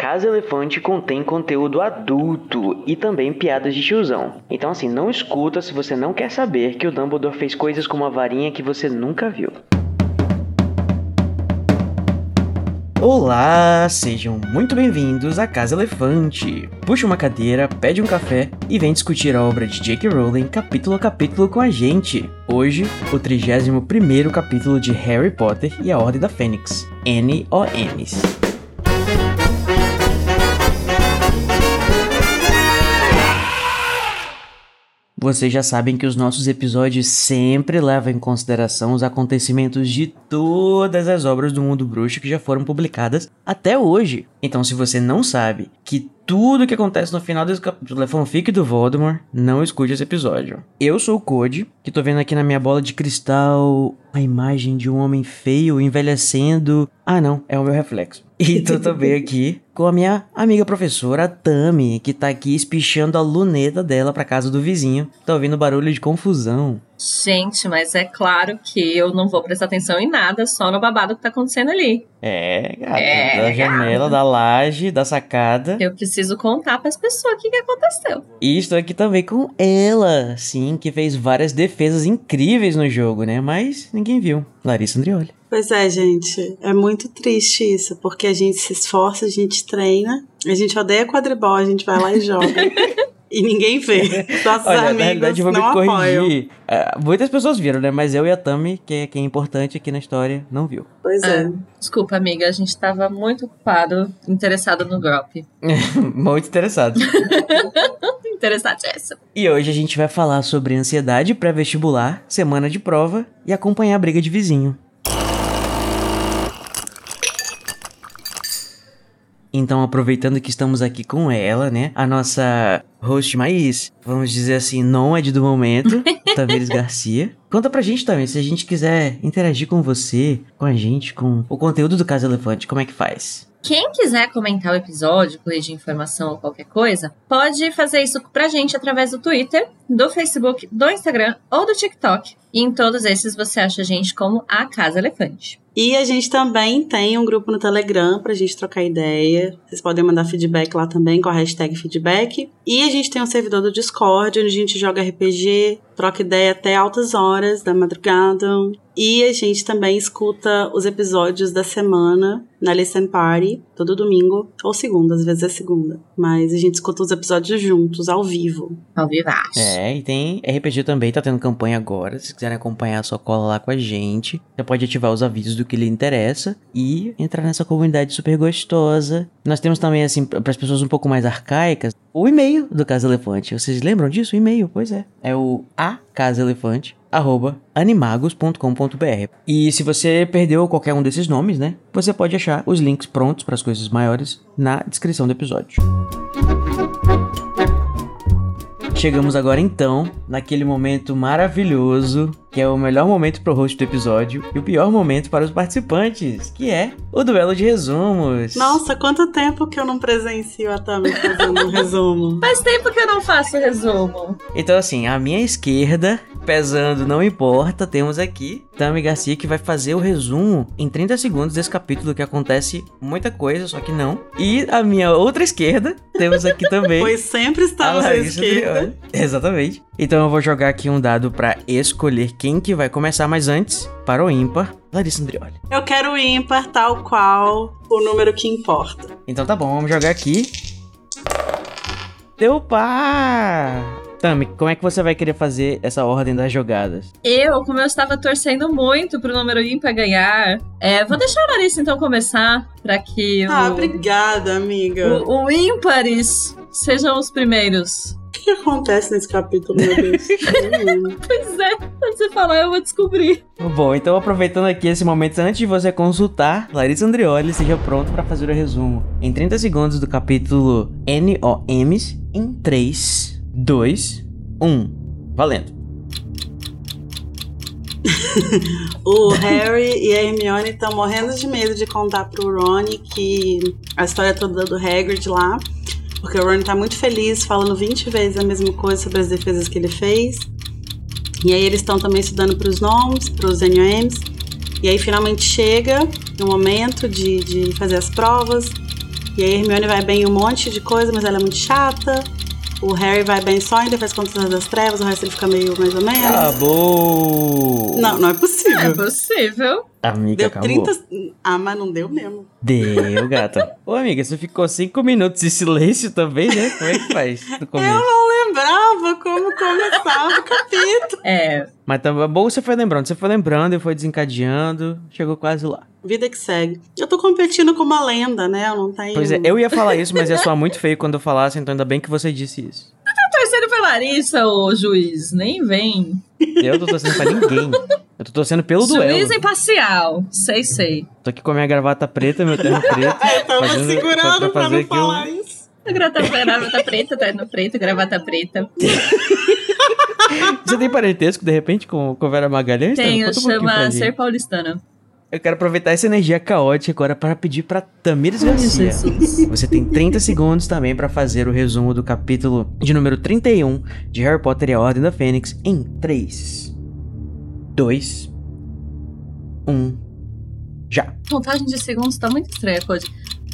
Casa Elefante contém conteúdo adulto e também piadas de tiozão. Então assim, não escuta se você não quer saber que o Dumbledore fez coisas com uma varinha que você nunca viu. Olá, sejam muito bem-vindos à Casa Elefante. Puxa uma cadeira, pede um café e vem discutir a obra de J.K. Rowling capítulo a capítulo com a gente. Hoje, o 31º capítulo de Harry Potter e a Ordem da Fênix, N.O.Ms. Vocês já sabem que os nossos episódios sempre levam em consideração os acontecimentos de todas as obras do mundo bruxo que já foram publicadas até hoje. Então, se você não sabe que tudo que acontece no final desse capítulo é fanfic do Voldemort, não escute esse episódio. Eu sou o Code, que tô vendo aqui na minha bola de cristal a imagem de um homem feio envelhecendo. Ah, não, é o meu reflexo. E tô também aqui com a minha amiga professora Tami, que tá aqui espichando a luneta dela pra casa do vizinho. Tá ouvindo barulho de confusão. Gente, mas é claro que eu não vou prestar atenção em nada, só no babado que tá acontecendo ali. É, gata, é, da janela, da laje, da sacada. Eu preciso contar para as pessoas o que, que aconteceu. E estou aqui também com ela, sim, que fez várias defesas incríveis no jogo, né? Mas ninguém viu. Larissa Andrioli. Pois é, gente. É muito triste isso, porque a gente se esforça, a gente treina, a gente odeia quadribol, a gente vai lá e joga. e ninguém vê. Nossos Olha, amigos na verdade, eu vou me corrigir. Uh, muitas pessoas viram, né? Mas eu e a Tami, que é, que é importante aqui na história, não viu. Pois é. Ah, desculpa, amiga. A gente tava muito ocupado, interessado no Grop. muito interessado. Interessadíssimo. E hoje a gente vai falar sobre ansiedade pré-vestibular, semana de prova e acompanhar a briga de vizinho. Então, aproveitando que estamos aqui com ela, né? A nossa host mais, vamos dizer assim, nômade do momento, Tamires Garcia. Conta pra gente também, se a gente quiser interagir com você, com a gente, com o conteúdo do Caso Elefante, como é que faz? Quem quiser comentar o episódio, corrigir informação ou qualquer coisa, pode fazer isso pra gente através do Twitter, do Facebook, do Instagram ou do TikTok. E em todos esses você acha a gente como a Casa Elefante. E a gente também tem um grupo no Telegram pra gente trocar ideia. Vocês podem mandar feedback lá também com a hashtag feedback. E a gente tem um servidor do Discord onde a gente joga RPG, troca ideia até altas horas da madrugada. E a gente também escuta os episódios da semana na Listen Party, todo domingo, ou segunda, às vezes é segunda. Mas a gente escuta os episódios juntos, ao vivo. Ao vivo. É, e tem RPG também, tá tendo campanha agora. Se quiserem acompanhar, só cola lá com a gente. Você pode ativar os avisos do que lhe interessa e entrar nessa comunidade super gostosa. Nós temos também, assim, para as pessoas um pouco mais arcaicas, o e-mail do Casa Elefante. Vocês lembram disso? O e-mail, pois é. É o a Casa Elefante arroba animagos.com.br. E se você perdeu qualquer um desses nomes, né? Você pode achar os links prontos para as coisas maiores na descrição do episódio. Chegamos agora então naquele momento maravilhoso, que é o melhor momento pro host do episódio e o pior momento para os participantes, que é o duelo de resumos. Nossa, quanto tempo que eu não presencio a Tami fazendo um resumo. Faz tempo que eu não faço resumo. Então assim, à minha esquerda pesando, não importa, temos aqui Tami Garcia que vai fazer o resumo em 30 segundos desse capítulo que acontece muita coisa, só que não. E a minha outra esquerda, temos aqui também. pois sempre estamos à esquerda. Exatamente. Então eu vou jogar aqui um dado para escolher quem que vai começar, mas antes, para o ímpar, Larissa Andrioli. Eu quero o ímpar tal qual o número que importa. Então tá bom, vamos jogar aqui. Deu par! Tami, como é que você vai querer fazer essa ordem das jogadas? Eu, como eu estava torcendo muito pro número ímpar ganhar, é, vou deixar a Larissa então começar, para que o... Ah, obrigada, amiga. O, o ímpares sejam os primeiros. O que acontece nesse capítulo, meu Deus? pois é, quando você falar eu vou descobrir. Bom, então aproveitando aqui esse momento, antes de você consultar, Larissa Andrioli, seja pronto para fazer o resumo. Em 30 segundos do capítulo NOMs, em 3, 2, 1. Valendo. o Harry e a Hermione estão morrendo de medo de contar pro Ron que a história toda do Hagrid lá, porque o Ron tá muito feliz, falando 20 vezes a mesma coisa sobre as defesas que ele fez. E aí eles estão também estudando pros nomes, pros NOMs. E aí finalmente chega o momento de, de fazer as provas. E aí a Hermione vai bem em um monte de coisa, mas ela é muito chata. O Harry vai bem só em Defesa contra as das Trevas, o resto ele fica meio mais ou menos. Acabou! Não, não é possível. É possível. Amiga, Deu acabou. 30. Ah, mas não deu mesmo. Deu, gata. Ô, amiga, você ficou cinco minutos em silêncio também, né? Como é que faz no Eu começo? não lembrava como começava o capítulo. É. Mas tá bom, você foi lembrando. Você foi lembrando e foi desencadeando. Chegou quase lá. Vida que segue. Eu tô competindo com uma lenda, né? Eu não tenho. Pois é, eu ia falar isso, mas ia soar muito feio quando eu falasse, então ainda bem que você disse isso. Larissa, ô juiz. Nem vem. Eu tô torcendo pra ninguém. Eu tô torcendo pelo duelo. Juiz imparcial. Sei, sei. Tô aqui com a minha gravata preta, meu terno preto. Eu tava fazendo- segurando pra pra, fazer não um- falar isso. Gravata, gravata preta, terno preto, gravata preta. Você tem parentesco, de repente, com, com Vera Magalhães? Tenho, um chama gente. Ser Paulistana. Eu quero aproveitar essa energia caótica agora para pedir pra Tamires Garcia. Você tem 30 segundos também pra fazer o resumo do capítulo de número 31 de Harry Potter e a Ordem da Fênix em 3, 2, 1, já. Contagem de segundos tá muito estranha, Cody.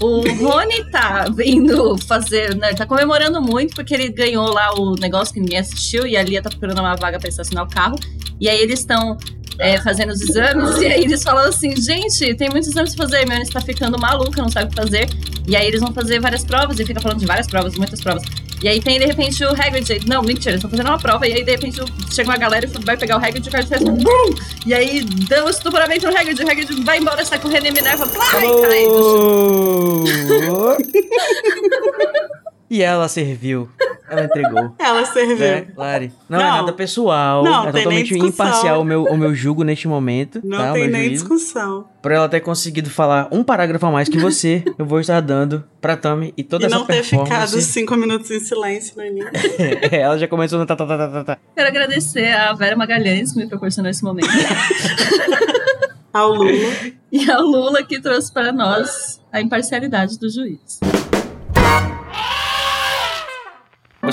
O Rony tá vindo fazer, né? Tá comemorando muito porque ele ganhou lá o negócio que ninguém assistiu e a Lia tá procurando uma vaga pra estacionar o carro. E aí eles estão é, fazendo os exames e aí eles falam assim: gente, tem muitos exames pra fazer. Mione está ficando maluca, não sabe o que fazer. E aí eles vão fazer várias provas e fica falando de várias provas, muitas provas. E aí tem de repente o Hagrid, não, mentira, eles estão fazendo uma prova, e aí de repente chega uma galera e vai pegar o Hagrid e o cara faz BUM! E aí dá um estupramento no Hagrid, o Hagrid vai embora, sai correndo e Minerva, plá, e cai no chão. E ela serviu. Ela entregou. Ela serviu. Né, Lari? Não, é Não. nada pessoal. Não, é tem nem totalmente imparcial o meu, o meu julgo neste momento. Não tá? tem nem juízo. discussão. Por ela ter conseguido falar um parágrafo a mais que você, eu vou estar dando pra Tami e toda E essa não ter ficado performance. cinco minutos em silêncio no início. É, ela já começou no tá, tá, tá, tá, tá, tá. Quero agradecer a Vera Magalhães que me proporcionou esse momento. Ao Lula. e ao Lula que trouxe para nós a imparcialidade do juiz.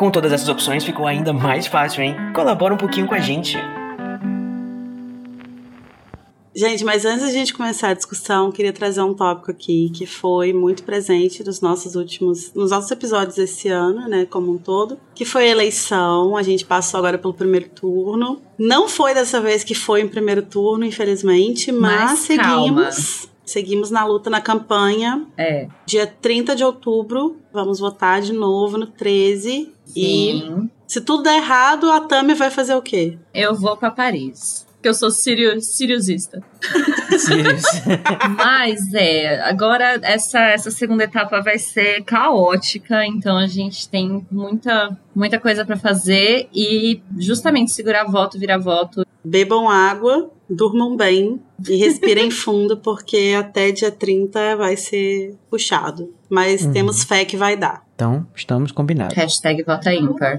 Com todas essas opções ficou ainda mais fácil, hein? Colabora um pouquinho com a gente. Gente, mas antes da gente começar a discussão, queria trazer um tópico aqui que foi muito presente nos nossos últimos, nos nossos episódios esse ano, né, como um todo, que foi a eleição. A gente passou agora pelo primeiro turno. Não foi dessa vez que foi em primeiro turno, infelizmente, mas, Mas calma. Seguimos. Na luta, na campanha. É. Dia 30 de outubro, vamos votar de novo no 13. E Sim. se tudo der errado, a Tami vai fazer o quê? Eu vou pra Paris. Porque eu sou sirio, siriusista. Sirius. Mas é, agora essa, essa segunda etapa vai ser caótica, então a gente tem muita, muita coisa pra fazer e justamente segurar voto, virar voto. Bebam água, durmam bem e respirem fundo, porque até dia 30 vai ser puxado. Mas Uhum. temos fé que vai dar. Então, estamos combinados. Hashtag vota ímpar.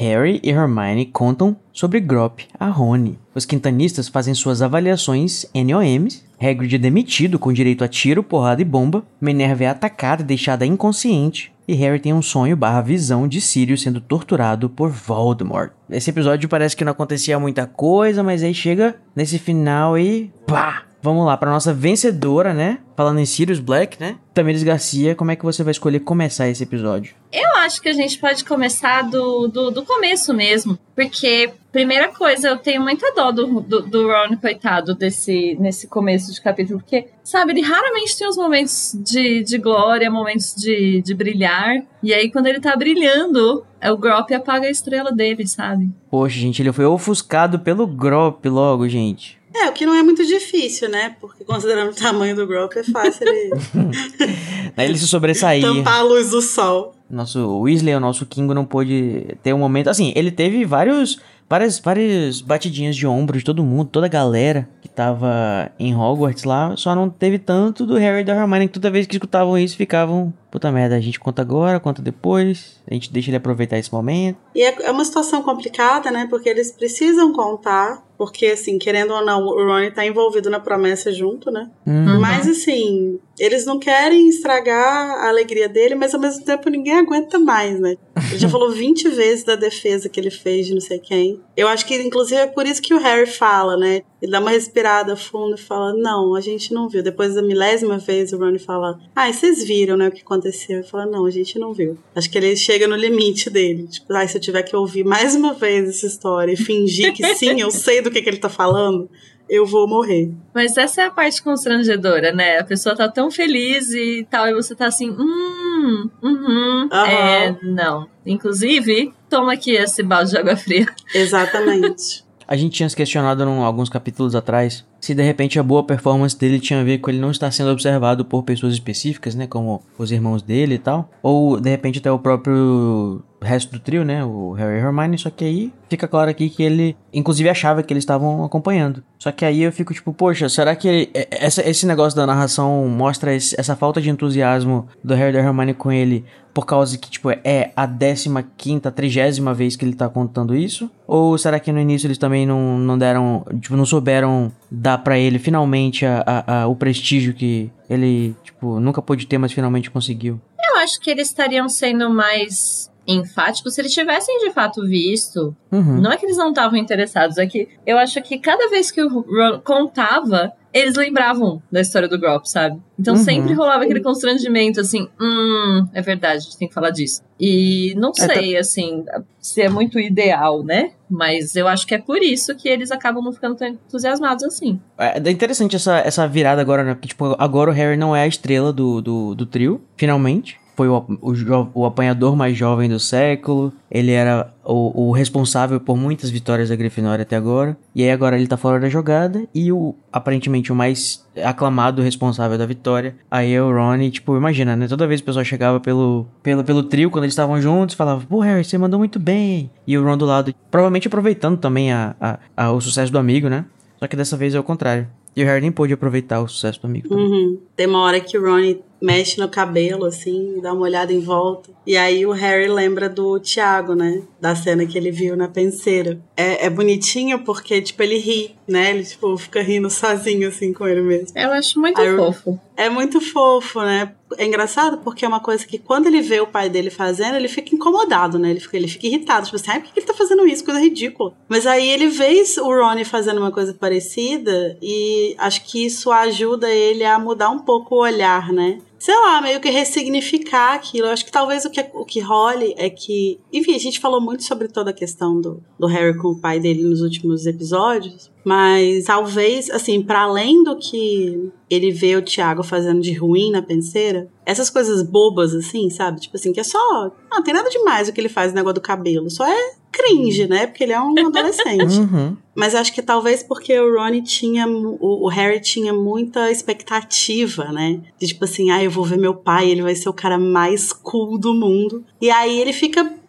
Harry e Hermione contam sobre Grop a Rony. Os quintanistas fazem suas avaliações NOMs. Hagrid é demitido com direito a tiro, porrada e bomba. Minerva é atacada e deixada inconsciente. E Harry tem um sonho barra visão de Sirius sendo torturado por Voldemort. Esse episódio parece que não acontecia muita coisa, mas aí chega nesse final e pá! Vamos lá, pra nossa vencedora, né? Falando em Sirius Black, né? Tamires Garcia, como é que você vai escolher começar esse episódio? Eu acho que a gente pode começar do, do, do começo mesmo. Porque, primeira coisa, eu tenho muita dó do, do, do Ron, coitado, desse, nesse começo de capítulo. Porque, sabe, ele raramente tem os momentos de, de glória, momentos de, de brilhar. E aí, quando ele tá brilhando, é o Grop apaga a estrela dele, sabe? Poxa, gente, ele foi ofuscado pelo Grop logo, gente. É, o que não é muito difícil, né? Porque considerando o tamanho do Grop, é fácil ele Daí ele se sobressair. tampar a luz do sol. Nosso Weasley, o nosso Kingo, não pôde ter um momento. Assim, ele teve vários. Várias, várias batidinhas de ombro de todo mundo, toda a galera que tava em Hogwarts lá, só não teve tanto do Harry e da Hermione, que toda vez que escutavam isso ficavam puta merda, a gente conta agora, conta depois, a gente deixa ele aproveitar esse momento. E é, é uma situação complicada, né? Porque eles precisam contar, porque, assim, querendo ou não, o Ronnie tá envolvido na promessa junto, né? Uhum. Mas, assim, eles não querem estragar a alegria dele, mas ao mesmo tempo ninguém aguenta mais, né? Ele já falou 20 vezes da defesa que ele fez de não sei quem. Eu acho que, inclusive, é por isso que o Harry fala, né? Ele dá uma respirada fundo e fala: Não, a gente não viu. Depois da milésima vez, o Ronnie fala: Ah, vocês viram, né, o que aconteceu? Ele fala: Não, a gente não viu. Acho que ele chega no limite dele. Tipo, ah, se eu tiver que ouvir mais uma vez essa história e fingir que sim, eu sei do que, que ele tá falando, eu vou morrer. Mas essa é a parte constrangedora, né? A pessoa tá tão feliz e tal, e você tá assim, hum, uhum, Aham. é, não. Inclusive, toma aqui esse balde de água fria. Exatamente. A gente tinha se questionado em alguns capítulos atrás se de repente a boa performance dele tinha a ver com ele não estar sendo observado por pessoas específicas, né, como os irmãos dele e tal, ou de repente até o próprio resto do trio, né, o Harry e Hermione, só que aí fica claro aqui que ele inclusive achava que eles estavam acompanhando. Só que aí eu fico tipo, poxa, será que ele- é- essa, esse negócio da narração mostra esse- essa falta de entusiasmo do Harry e da Hermione com ele por causa que, tipo, é a 15ª, 30 vez que ele tá contando isso? Ou será que no início eles também não, não deram, tipo, não souberam dar pra ele finalmente a, a- a- o prestígio que ele, tipo, nunca pôde ter, mas finalmente conseguiu? Eu acho que eles estariam sendo mais enfáticos se eles tivessem de fato visto. Uhum. Não é que eles não estavam interessados, é que eu acho que cada vez que o Ron contava, eles lembravam da história do Grop, sabe? Então Uhum. sempre rolava aquele constrangimento, assim, hum, é verdade, a gente tem que falar disso. E não É, sei, assim, se é muito ideal, né? Mas eu acho que é por isso que eles acabam não ficando tão entusiasmados assim. É é interessante essa, essa virada agora, né? Porque, tipo, agora o Harry não é a estrela do, do, do trio, finalmente. Foi o, o, o apanhador mais jovem do século. Ele era o, o responsável por muitas vitórias da Grifinória até agora. E aí agora ele tá fora da jogada. E o, aparentemente, o mais aclamado responsável da vitória. Aí é o Ron. Tipo, imagina, né? Toda vez o pessoal chegava pelo, pelo, pelo trio, quando eles estavam juntos, falava, pô, Harry, você mandou muito bem. E o Ron do lado, provavelmente aproveitando também a, a, a- o sucesso do amigo, né? Só que dessa vez é o contrário. E o Harry nem pôde aproveitar o sucesso do amigo. Uhum. Tem uma hora que o Ronnie mexe no cabelo, assim, dá uma olhada em volta. E aí o Harry lembra do Tiago, né? Da cena que ele viu na penseira. É, é bonitinho porque, tipo, ele ri, né? Ele, tipo, fica rindo sozinho, assim, com ele mesmo. Eu acho muito Aí fofo. É muito fofo, né? É engraçado porque é uma coisa que quando ele vê o pai dele fazendo, ele fica incomodado, né? Ele fica, ele fica irritado. Tipo assim, ai, por que ele tá fazendo isso? Coisa ridícula. Mas aí ele vê o Ronnie fazendo uma coisa parecida e acho que isso ajuda ele a mudar um pouco o olhar, né? Sei lá, meio que ressignificar aquilo. Eu acho que talvez o que, o que role é que. Enfim, a gente falou muito sobre toda a questão do, do Harry com o pai dele nos últimos episódios. Mas talvez, assim, para além do que ele vê o Thiago fazendo de ruim na penseira, essas coisas bobas, assim, sabe? Tipo assim, que é só. Não, tem nada demais o que ele faz no negócio do cabelo. Só é cringe, né? Porque ele é um adolescente. Uhum. Mas acho que talvez porque o Ronnie tinha. O, o Harry tinha muita expectativa, né? De tipo assim, ah, eu vou ver meu pai, ele vai ser o cara mais cool do mundo. E aí ele fica.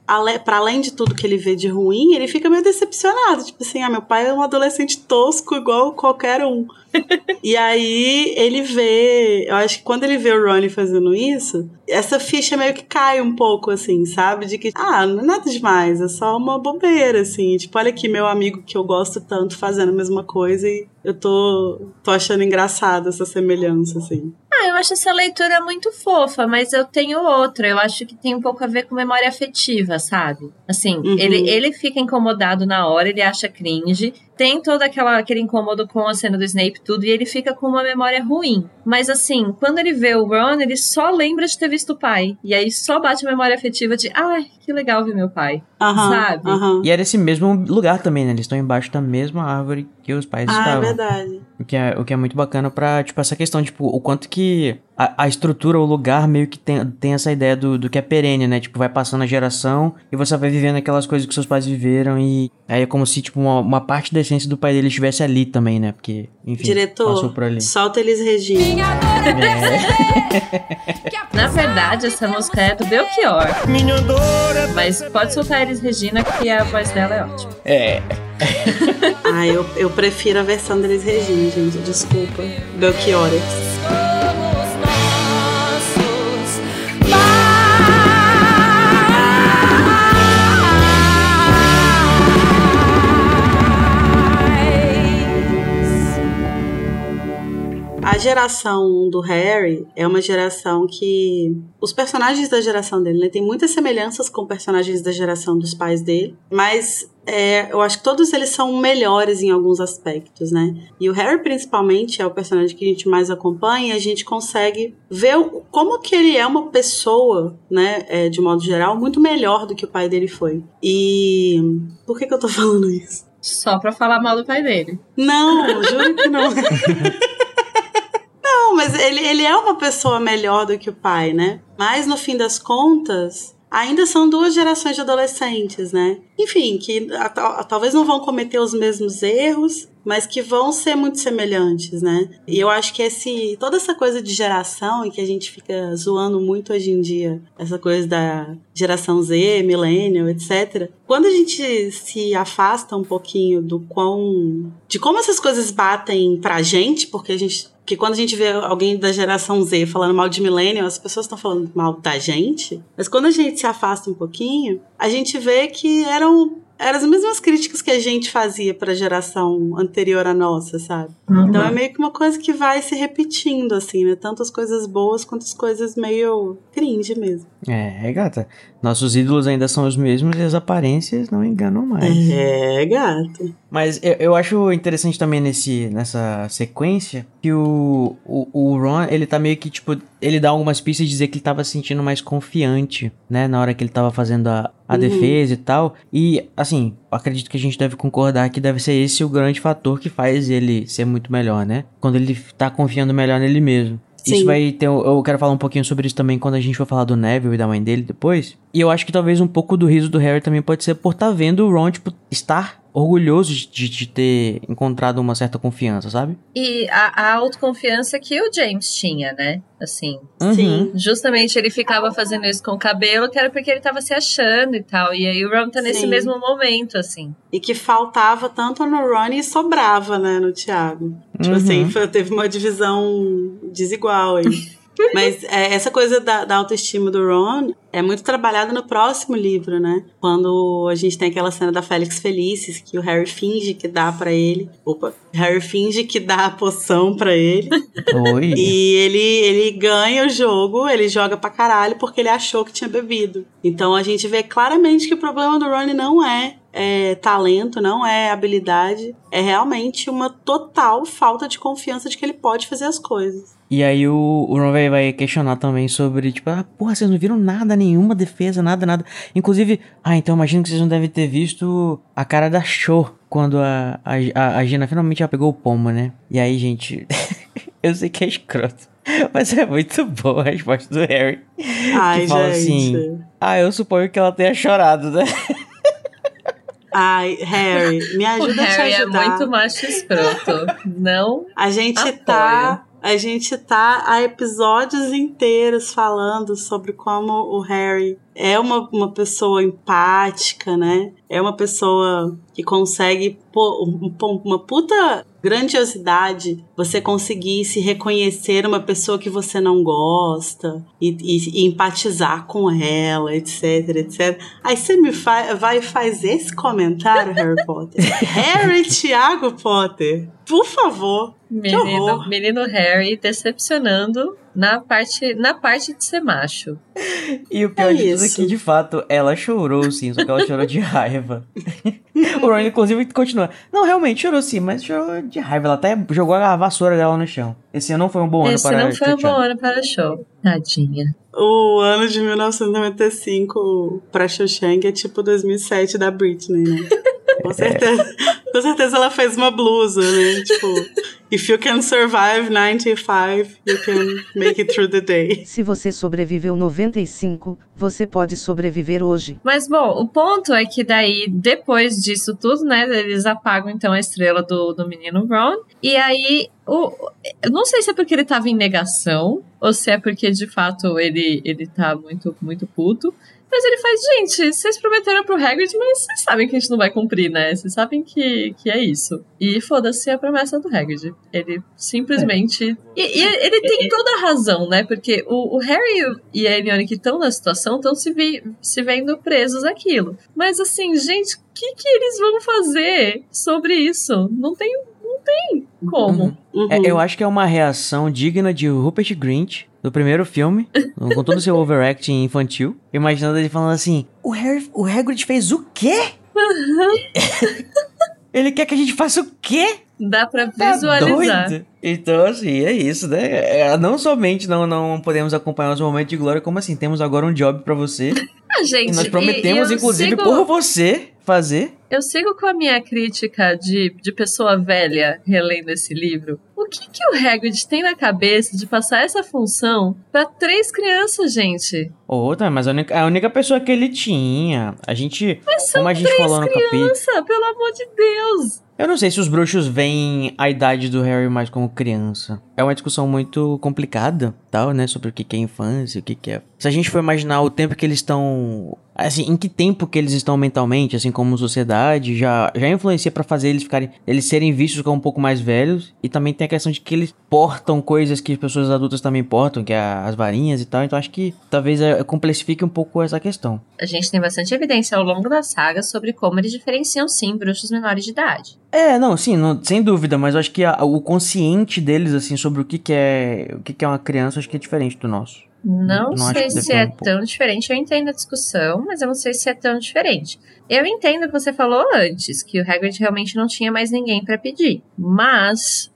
Pra além de tudo que ele vê de ruim, ele fica meio decepcionado. Tipo assim, ah, meu pai é um adolescente tosco igual qualquer um. E aí ele vê, eu acho que quando ele vê o Ronnie fazendo isso, essa ficha meio que cai um pouco, assim, sabe? De que, ah, não é nada demais, é só uma bobeira, assim. Tipo, olha aqui, meu amigo que eu gosto tanto fazendo a mesma coisa e eu tô, tô achando engraçado essa semelhança, assim. Ah, eu acho essa leitura muito fofa, mas eu tenho outra. Eu acho que tem um pouco a ver com memória afetiva, sabe? Assim, Uhum. ele, ele fica incomodado na hora, ele acha cringe. Tem todo aquela, aquele incômodo com a cena do Snape e tudo, e ele fica com uma memória ruim. Mas assim, quando ele vê o Ron, ele só lembra de ter visto o pai. E aí só bate a memória afetiva de, ai, que legal ver meu pai. Aham, Sabe? aham. E era esse mesmo lugar também, né? Eles estão embaixo da mesma árvore que os pais Ah, é estavam. verdade. O que, é, o que é muito bacana pra, tipo, essa questão, tipo, o quanto que a, a estrutura, o lugar meio que tem, tem essa ideia do, do que é perene, né? Tipo, vai passando a geração e você vai vivendo aquelas coisas que seus pais viveram e aí é como se, tipo, uma, uma parte da essência do pai dele estivesse ali também, né? Porque, enfim, Diretor, passou por ali. solta eles Regina. Na verdade, essa música é do Belchior. Mas pode soltar eles, Regina, que a voz dela é ótima. É. Ah, eu, eu prefiro a versão deles Regina, gente. Desculpa. Belchiores. Geração do Harry é uma geração que. Os personagens da geração dele né, tem muitas semelhanças com personagens da geração dos pais dele, mas é, eu acho que todos eles são melhores em alguns aspectos, né? E o Harry, principalmente, é o personagem que a gente mais acompanha e a gente consegue ver como que ele é uma pessoa, né, é, de modo geral, muito melhor do que o pai dele foi. E. Por que, que eu tô falando isso? Só pra falar mal do pai dele. Não, juro que não. mas ele, ele é uma pessoa melhor do que o pai, né? Mas no fim das contas, ainda são duas gerações de adolescentes, né? Enfim, que talvez não vão cometer os mesmos erros, mas que vão ser muito semelhantes, né? E eu acho que esse toda essa coisa de geração e que a gente fica zoando muito hoje em dia, essa coisa da geração Z, millennial, etc. Quando a gente se afasta um pouquinho do quão de como essas coisas batem pra gente, porque a gente que quando a gente vê alguém da geração Z falando mal de millennial, as pessoas estão falando mal da gente. Mas quando a gente se afasta um pouquinho, a gente vê que eram eram as mesmas críticas que a gente fazia para a geração anterior à nossa, sabe? Uhum. Então é meio que uma coisa que vai se repetindo, assim, né? Tanto as coisas boas quanto as coisas meio cringe mesmo. É, é gata. Nossos ídolos ainda são os mesmos e as aparências não enganam mais. É, gato. Mas eu, eu acho interessante também nesse, nessa sequência que o, o, o Ron, ele tá meio que, tipo, ele dá algumas pistas de dizer que ele tava se sentindo mais confiante, né? Na hora que ele tava fazendo a, a uhum. defesa e tal. E, assim, acredito que a gente deve concordar que deve ser esse o grande fator que faz ele ser muito melhor, né? Quando ele tá confiando melhor nele mesmo. Sim. Isso vai ter. Eu quero falar um pouquinho sobre isso também quando a gente for falar do Neville e da mãe dele depois. E eu acho que talvez um pouco do riso do Harry também pode ser por estar tá vendo o Ron, tipo, estar orgulhoso de, de, ter encontrado uma certa confiança, sabe? E a, a autoconfiança que o James tinha, né? Assim. Uhum. Sim. Justamente ele ficava fazendo isso com o cabelo, que era porque ele tava se achando e tal. E aí o Ron tá nesse Sim. mesmo momento, assim. E que faltava tanto no Ron e sobrava, né, no Thiago. Tipo assim, uhum. assim, foi, teve uma divisão desigual aí. Mas é, essa coisa da, da, autoestima do Ron é muito trabalhada no próximo livro, né? Quando a gente tem aquela cena da Félix Felices, que o Harry finge que dá para ele. Opa! Harry finge que dá a poção para ele. Oi. E ele, ele ganha o jogo, ele joga pra caralho porque ele achou que tinha bebido. Então a gente vê claramente que o problema do Ron não é é, talento, não é habilidade, é realmente uma total falta de confiança de que ele pode fazer as coisas. E aí o, o Ron vai questionar também sobre, tipo, ah, porra, vocês não viram nada, nenhuma defesa, nada, nada. Inclusive, ah, então imagino que vocês não devem ter visto a cara da Show quando a, a, a Gina finalmente pegou o pomo, né? E aí, gente, eu sei que é escroto. Mas é muito boa a resposta do Harry. Ai, que fala gente. assim: Ah, eu suponho que ela tenha chorado, né? Ai, Harry, me ajuda o Harry a te ajudar. é muito macho escroto. Não. A gente apoio. tá. A gente tá há episódios inteiros falando sobre como o Harry é uma, uma pessoa empática, né? É uma pessoa que consegue pôr uma puta grandiosidade você conseguir se reconhecer uma pessoa que você não gosta e, e, e empatizar com ela, etc, etc. Aí você me fa vai e faz esse comentário, Harry Potter. Harry Thiago Potter, por favor. Menino, menino Harry decepcionando na parte, na parte de ser macho. E o pior é de tudo é que, de fato, ela chorou sim, só que ela chorou de raiva. o Ron, inclusive, continua. Não, realmente chorou sim, mas chorou de raiva. Ela até jogou a vassoura dela no chão. Esse ano não foi um bom Esse ano para Esse não foi um bom ano para show. Tadinha. O ano de 1995 pra Xoxang é tipo 2007 da Britney, né? Com certeza. Com certeza ela fez uma blusa, né? Tipo, if you can survive 95, you can make it through the day. Se você sobreviveu 95, você pode sobreviver hoje. Mas bom, o ponto é que daí, depois disso tudo, né, eles apagam então a estrela do, do menino Ron. E aí, o, eu não sei se é porque ele tava em negação, ou se é porque de fato ele, ele tá muito, muito puto. Mas ele faz, gente, vocês prometeram pro Hagrid, mas vocês sabem que a gente não vai cumprir, né? Vocês sabem que, que é isso. E foda-se a promessa do Hagrid. Ele simplesmente. É. E, e, ele tem toda a razão, né? Porque o, o Harry e a Hermione que estão na situação estão se, vi, se vendo presos aquilo. Mas assim, gente, o que, que eles vão fazer sobre isso? Não tem tem como. Uhum. Uhum. É, eu acho que é uma reação digna de Rupert Grint, do primeiro filme, com todo o seu overacting infantil, imaginando ele falando assim: O, Harry, o Hagrid fez o quê? ele quer que a gente faça o quê? Dá pra Tá visualizar. doido? Então, assim, é isso, né? É, não somente não, não podemos acompanhar os momentos de glória, como assim, temos agora um job pra você. Ah, gente, E nós prometemos, e inclusive, sigo- por você fazer. Eu sigo com a minha crítica de, de pessoa velha relendo esse livro. O que, que o Hagrid tem na cabeça de passar essa função pra três crianças, gente? Outra, mas a única, a única pessoa que ele tinha. A gente. Mas são Como a gente três falou no capítulo. crianças, pelo amor de Deus! Eu não sei se os bruxos veem a idade do Harry mais como criança. É uma discussão muito complicada, tal, né? Sobre o que é infância, o que é. Se a gente for imaginar o tempo que eles estão. Assim, em que tempo que eles estão mentalmente, assim como sociedade, já, já influencia pra fazer eles ficarem. Eles serem vistos como um pouco mais velhos. E também tem a questão de que eles portam coisas que pessoas adultas também portam, que é as varinhas e tal. Então acho que talvez é, complexifique um pouco essa questão. A gente tem bastante evidência ao longo da saga sobre como eles diferenciam, sim, bruxos menores de idade. É, não, sim, não- sem dúvida, mas eu acho que a- o consciente deles, assim, sobre o que, que é o que, que é uma criança, acho que é diferente do nosso. Não, Não sei se é um tão diferente. Eu entendo a discussão, mas eu não sei se é tão diferente. Eu entendo o que você falou antes, que o Hagrid realmente não tinha mais ninguém pra pedir. Mas,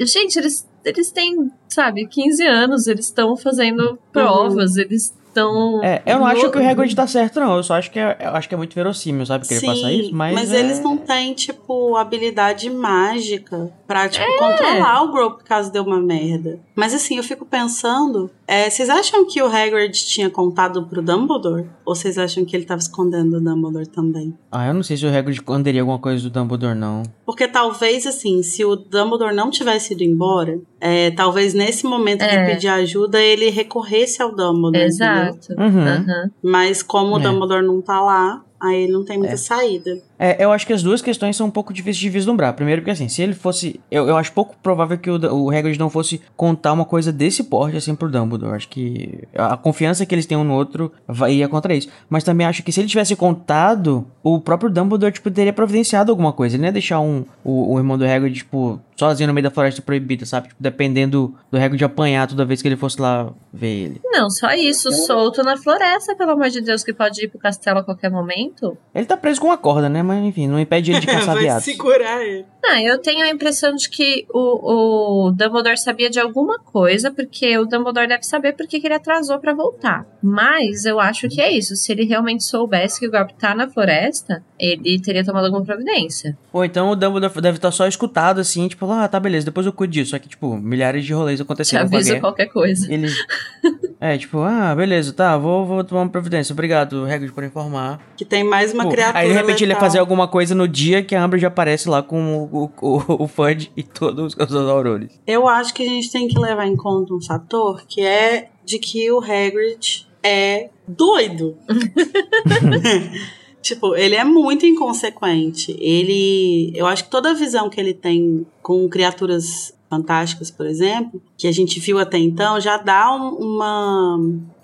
gente, eles, eles têm, sabe, 15 anos, eles estão fazendo provas, eles estão. É, eu não acho que o Hagrid tá certo, não. Eu só acho que é, acho que é muito verossímil, sabe? Que ele faça isso, mas. é- eles não têm, tipo, habilidade mágica pra, tipo, É. controlar o grupo caso dê uma merda. Mas assim, eu fico pensando, é, vocês acham que o Hagrid tinha contado pro Dumbledore? Ou vocês acham que ele tava escondendo o Dumbledore também? Ah, eu não sei se o Hagrid esconderia alguma coisa do Dumbledore, não. Porque talvez, assim, se o Dumbledore não tivesse ido embora, é, talvez nesse momento É. de pedir ajuda, ele recorresse ao Dumbledore. Exato. Uhum. Aham. Mas como o É. Dumbledore não tá lá, aí ele não tem muita É. saída. É, eu acho que as duas questões são um pouco difíceis de vislumbrar. Primeiro, porque assim, se ele fosse. Eu, eu acho pouco provável que o, o Hagrid não fosse contar uma coisa desse porte assim pro Dumbledore. Acho que a confiança que eles têm um no outro vai ia contra isso. Mas também acho que se ele tivesse contado, o próprio Dumbledore, tipo, teria providenciado alguma coisa. Ele não ia deixar um, o, o irmão do Hagrid, tipo, sozinho no meio da floresta proibida, sabe? Tipo, dependendo do Hagrid apanhar toda vez que ele fosse lá ver ele. Não, só isso, solto na floresta, pelo amor de Deus, que pode ir pro castelo a qualquer momento. Ele tá preso com uma corda, né? Mas enfim, não impede ele de caçar Vai viados. segurar ele. Não, eu tenho a impressão de que o, o Dumbledore sabia de alguma coisa, porque o Dumbledore deve saber por que ele atrasou pra voltar. Mas eu acho que é isso. Se ele realmente soubesse que o golpe tá na floresta, ele teria tomado alguma providência. Ou então o Dumbledore deve estar só escutado assim, tipo, ah, tá, beleza, depois eu cuido disso. Só que, tipo, milhares de rolês Te aconteceram com a aviso guerra. qualquer coisa. Ele. É, tipo, ah, beleza, tá, vou, vou tomar uma providência. Obrigado, Hagrid, por informar. Que tem mais uma Pô, criatura aí, de repente, ele ia fazer alguma coisa no dia que a Amber já aparece lá com o, o, o Fudge e todos os aurores. Eu acho que a gente tem que levar em conta um fator que é de que o Hagrid é doido. tipo, ele é muito inconsequente. Ele, eu acho que toda a visão que ele tem com criaturas fantásticas, por exemplo, que a gente viu até então, já dá um, uma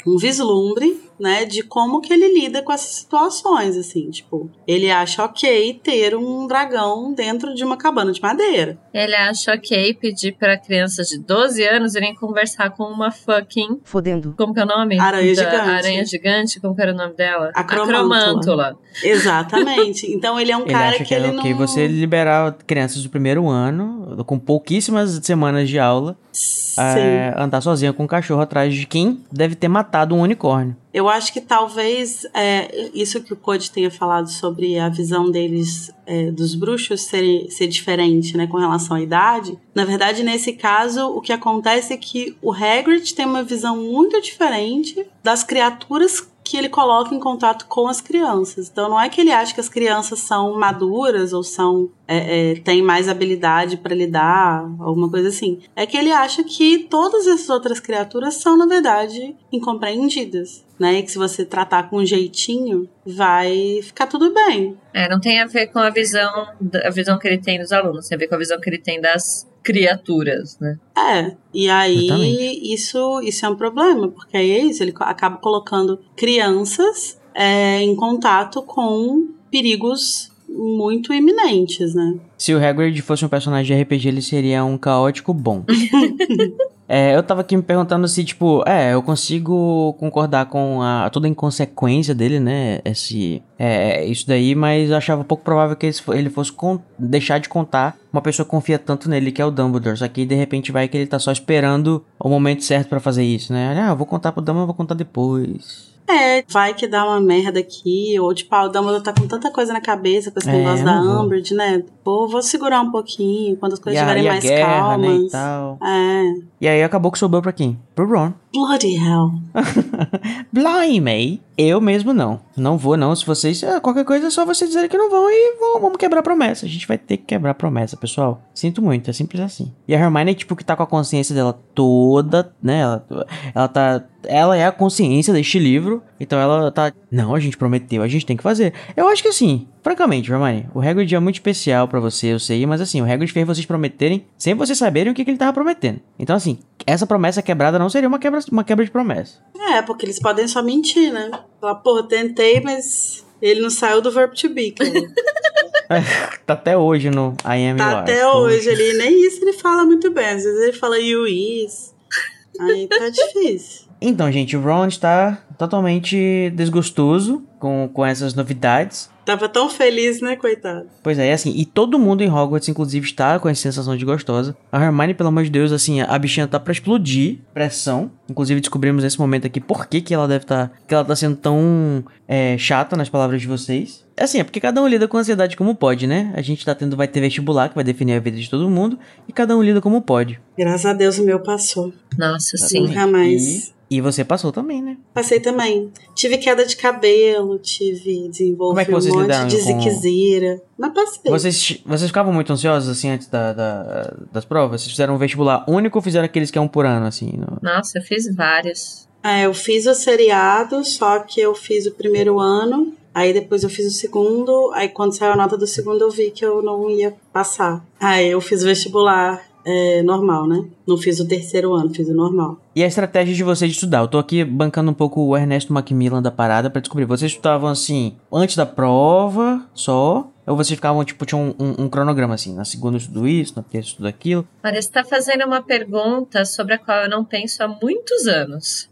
um vislumbre, né, de como que ele lida com essas situações, assim, tipo, ele acha ok ter um dragão dentro de uma cabana de madeira. Ele acha ok pedir pra crianças de 12 anos irem conversar com uma fucking. Fodendo. Como que é o nome? Aranha Da gigante. Aranha gigante, como que era o nome dela? Acromântula. Acromântula. Exatamente. Então ele é um Ele cara acha que, que é ele ok não você liberar crianças do primeiro ano, com pouquíssimas semanas de aula, é, andar sozinha com um cachorro atrás de quem deve ter matado um unicórnio. Eu acho que talvez é, isso que o Code tenha falado sobre a visão deles é, dos bruxos ser, ser diferente, né, com relação à idade. Na verdade, nesse caso, o que acontece é que o Hagrid tem uma visão muito diferente das criaturas que ele coloca em contato com as crianças. Então não é que ele acha que as crianças são maduras ou são é, é, têm mais habilidade para lidar, alguma coisa assim. É que ele acha que todas essas outras criaturas são, na verdade, incompreendidas. Né? E que se você tratar com um jeitinho, vai ficar tudo bem. É, não tem a ver com a visão, a visão que ele tem dos alunos, tem a ver com a visão que ele tem das criaturas, né? É, e aí Exatamente. isso, isso é um problema, porque aí é isso, ele acaba colocando crianças é, em contato com perigos muito iminentes, né? Se o Hagrid fosse um personagem de RPG, ele seria um caótico bom. É, eu tava aqui me perguntando se, tipo, é, eu consigo concordar com a, toda a inconsequência dele, né? Esse, é, isso daí, mas eu achava pouco provável que ele fosse con- deixar de contar uma pessoa confia tanto nele, que é o Dumbledore. Só que de repente vai que ele tá só esperando o momento certo pra fazer isso, né? Ah, eu vou contar pro Dumbledore, eu vou contar depois. É, vai que dá uma merda aqui, ou tipo, ah, o Dumbledore tá com tanta coisa na cabeça com esse É, negócio da vou. Umbridge, né? Pô, vou segurar um pouquinho, quando as coisas estiverem mais guerra, né, e calmas. tal. É. E aí acabou que sobrou pra quem? Pro Ron. Bloody hell. Blimey. Eu mesmo não. Não vou, não. Se vocês. ah, Qualquer coisa é só vocês dizerem que não vão e vão- vamos quebrar promessa. A gente vai ter que quebrar a promessa, pessoal. Sinto muito, é simples assim. E a Hermione, tipo, que tá com a consciência dela toda, né? Ela, ela tá. Ela é a consciência deste livro. Então ela tá. Não, a gente prometeu, a gente tem que fazer. Eu acho que assim, francamente, Hermione, o Hagrid é muito especial pra você, eu sei, mas assim, o Hagrid fez vocês prometerem sem vocês saberem o que, que ele tava prometendo. Então, assim, essa promessa quebrada não seria uma quebra, uma quebra de promessa. É, porque eles podem só mentir, né? Falar, pô, tentei, mas ele não saiu do verbo to be, cara. Tá até hoje no I Am Tá até hoje ele, nem isso ele fala muito bem. Às vezes ele fala you is. Aí tá difícil. Então, gente, o Ron está totalmente desgostoso com, com essas novidades. Tava tão feliz, né, coitado? Pois é, assim, e todo mundo em Hogwarts, inclusive, está com essa sensação de gostosa. A Hermione, pelo amor de Deus, assim, a bichinha tá pra explodir, pressão. Inclusive, descobrimos nesse momento aqui por que, que ela deve estar. que ela tá sendo tão é, chata nas palavras de vocês. Assim, é porque cada um lida com a ansiedade como pode, né? A gente tá tendo, vai ter vestibular, que vai definir a vida de todo mundo, e cada um lida como pode. Graças a Deus o meu passou. Nossa, sim. Nunca mais. E, e você passou também, né? Passei também. Tive queda de cabelo, tive desenvolvi Como é que vocês um monte lidaram de com- ziquezira. Mas passei. Vocês, vocês ficavam muito ansiosos, assim, antes da, da- das provas? Vocês fizeram um vestibular único ou fizeram aqueles que é um por ano, assim? no- Nossa, eu fiz vários. É, eu fiz o seriado, só que eu fiz o primeiro ano. Aí depois eu fiz o segundo. Aí quando saiu a nota do segundo eu vi que eu não ia passar. Aí eu fiz o vestibular é, normal, né? Não fiz o terceiro ano, fiz o normal. E a estratégia de vocês de estudar? Eu tô aqui bancando um pouco o Ernesto Macmillan da parada pra descobrir. Vocês estudavam, assim, antes da prova, só? Ou vocês ficavam, tipo, tinham um, um- um cronograma, assim? Na segunda eu estudo isso, na terça eu estudo aquilo. Olha, você está fazendo uma pergunta sobre a qual eu não penso há muitos anos.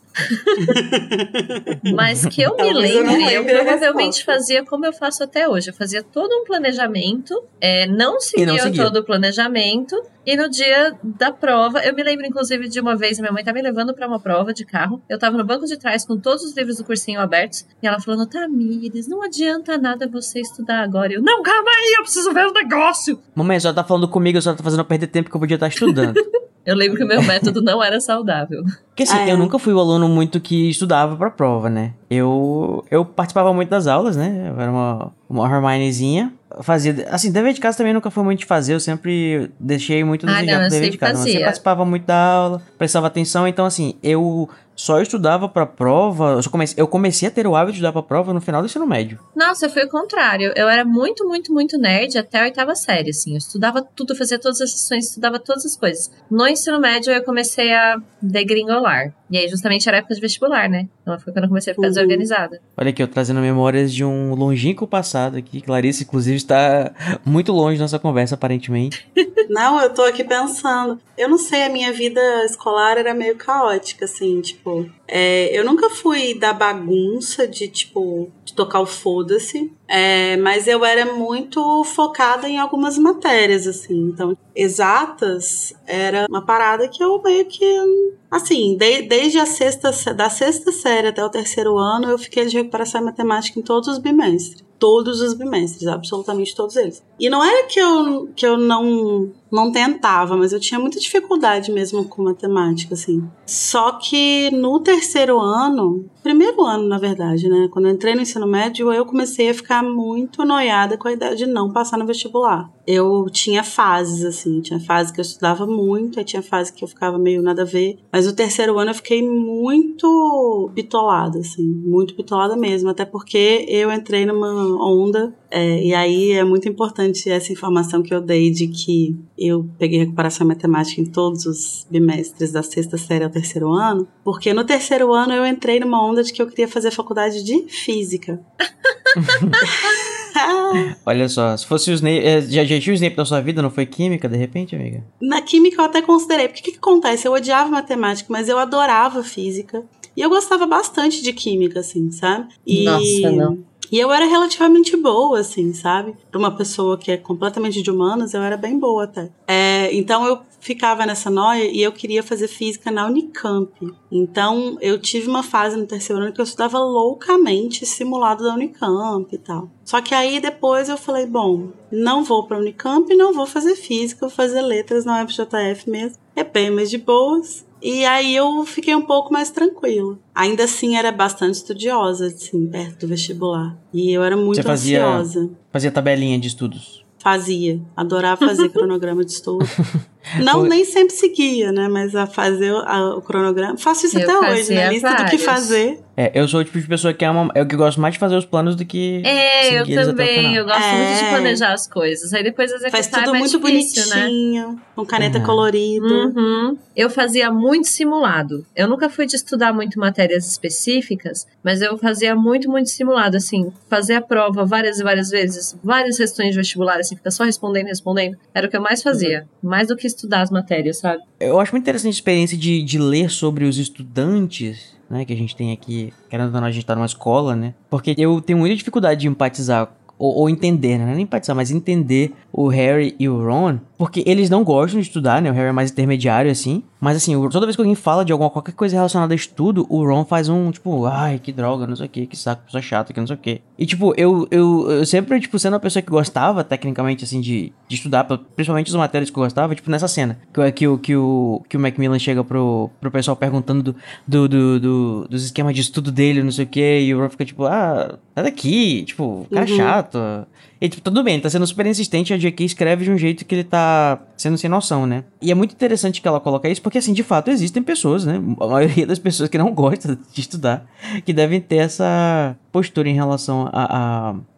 Mas que eu me Talvez eu não lembre, eu provavelmente fazia como eu faço até hoje. Eu fazia todo um planejamento, é, não seguia seguia. todo o planejamento, e no dia da prova, eu me lembro inclusive de uma vez, a minha mãe tá me levando pra uma prova de carro. Eu tava no banco de trás com todos os livros do cursinho abertos, e ela falando: Tamires, não adianta nada você estudar agora. Eu, não, calma aí, eu preciso ver o negócio. Mamãe, a senhora tá falando comigo, a senhora tá fazendo eu perder tempo que eu podia estar estudando. Eu lembro que o meu método não era saudável. Porque assim, Ah, é. eu nunca fui o aluno muito que estudava pra prova, né? Eu, eu participava muito das aulas, né? Eu era uma, uma Hermionezinha. Fazia, assim, dever de casa também nunca foi muito de fazer, eu sempre deixei muito Ah, não, dever de casa. Mas eu fazia. participava muito da aula, prestava atenção, então assim, eu só estudava pra prova, eu, comecei, eu comecei a ter o hábito de estudar pra prova no final do ensino médio. Nossa, foi o contrário. Eu era muito, muito, muito nerd até a oitava série, assim. Eu estudava tudo, fazia todas as sessões, estudava todas as coisas. No ensino médio, eu comecei a degringolar. E aí, justamente, era época de vestibular, né? Então, foi quando eu comecei a ficar Uhum. desorganizada. Olha aqui, eu trazendo memórias de um longínquo passado aqui. Clarice, inclusive, está muito longe da nossa conversa, aparentemente. Não, eu tô aqui pensando. Eu não sei, a minha vida escolar era meio caótica, assim, tipo. É, eu nunca fui da bagunça de, tipo, de tocar o foda-se. é, mas eu era muito focada em algumas matérias, assim. Então, exatas era uma parada que eu meio que. Assim, de- desde a sexta, da sexta série até o terceiro ano, eu fiquei de recuperação em matemática em todos os bimestres. Todos os bimestres, absolutamente todos eles. E não era que eu, que eu não, não tentava, mas eu tinha muita dificuldade mesmo com matemática, assim. Só que no terceiro ano, primeiro ano, na verdade, né? Quando eu entrei no ensino médio, eu comecei a ficar muito noiada com a ideia de não passar no vestibular. Eu tinha fases, assim, tinha fase que eu estudava muito, aí tinha fase que eu ficava meio nada a ver. Mas no terceiro ano eu fiquei muito bitolada, assim, muito bitolada mesmo, até porque eu entrei numa onda, é, e aí é muito importante essa informação que eu dei de que eu peguei recuperação em matemática em todos os bimestres da sexta série ao terceiro ano, porque no terceiro ano eu entrei numa onda de que eu queria fazer faculdade de física. Olha só, se fosse o Snape. é, Já, já tinha o Snape na sua vida, não foi química, de repente, amiga? Na química eu até considerei. Porque o que, que acontece? Eu odiava matemática, mas eu adorava física. E eu gostava bastante de química, assim, sabe? E... Nossa, não. E eu era relativamente boa, assim, sabe? Pra uma pessoa que é completamente de humanas, eu era bem boa até. É, então eu ficava nessa noia e eu queria fazer física na Unicamp. Então eu tive uma fase no terceiro ano que eu estudava loucamente simulado da Unicamp e tal. Só que aí depois eu falei, bom, não vou pra Unicamp não vou fazer física, vou fazer letras na UFJF mesmo. É bem mais de boas. E aí eu fiquei um pouco mais tranquila. Ainda assim era bastante estudiosa, assim, perto do vestibular. E eu era muito Você fazia- ansiosa. Fazia tabelinha de estudos. Fazia. Adorava fazer cronograma de estudo. Não, nem sempre seguia, né? Mas a fazer o, a- o cronograma. Faço isso Eu até hoje, né? Lista do que fazer. É, eu sou o tipo de pessoa que ama. Eu que gosto mais de fazer os planos do que. É, eu seguir eles até o também. final. Eu gosto muito de É. planejar as coisas. Aí depois executar Faz tudo é mais muito difícil, né? bonitinho, com caneta Uhum. colorida. Uhum. Eu fazia muito simulado. Eu nunca fui de estudar muito matérias específicas, mas eu fazia muito, muito simulado, assim, fazer a prova várias e várias vezes, várias questões de vestibular, assim, ficar só respondendo, respondendo. Era o que eu mais fazia, mais do que estudar as matérias, sabe? Eu acho muito interessante a experiência de, de ler sobre os estudantes, né? Que a gente tem aqui. Querendo ou não, a gente tá numa escola, né? Porque eu tenho muita dificuldade de empatizar. Ou, ou entender, né? Não é nem empatizar, mas entender o Harry e o Ron. Porque eles não gostam de estudar, né? O Harry é mais intermediário, assim. Mas assim, toda vez que alguém fala de alguma qualquer coisa relacionada a estudo, o Ron faz um, tipo, ai, que droga, não sei o que, que saco, pessoa chata, que não sei o que. E tipo, eu, eu, eu sempre, tipo, sendo uma pessoa que gostava, tecnicamente, assim, de, de estudar, principalmente as matérias que eu gostava, tipo, nessa cena, que, o- que, o- que, o, que o Macmillan chega pro, pro pessoal perguntando do, do, do, do- dos esquemas de estudo dele, não sei o que, e o Ron fica tipo, ah, sai daqui, tipo, cara Uhum. chato. E, tipo, tudo bem, ele tá sendo super insistente, a JK escreve de um jeito que ele tá sendo sem noção, né? E é muito interessante que ela coloca isso, porque, assim, de fato, existem pessoas, né? A maioria das pessoas que não gostam de estudar, que devem ter essa postura em relação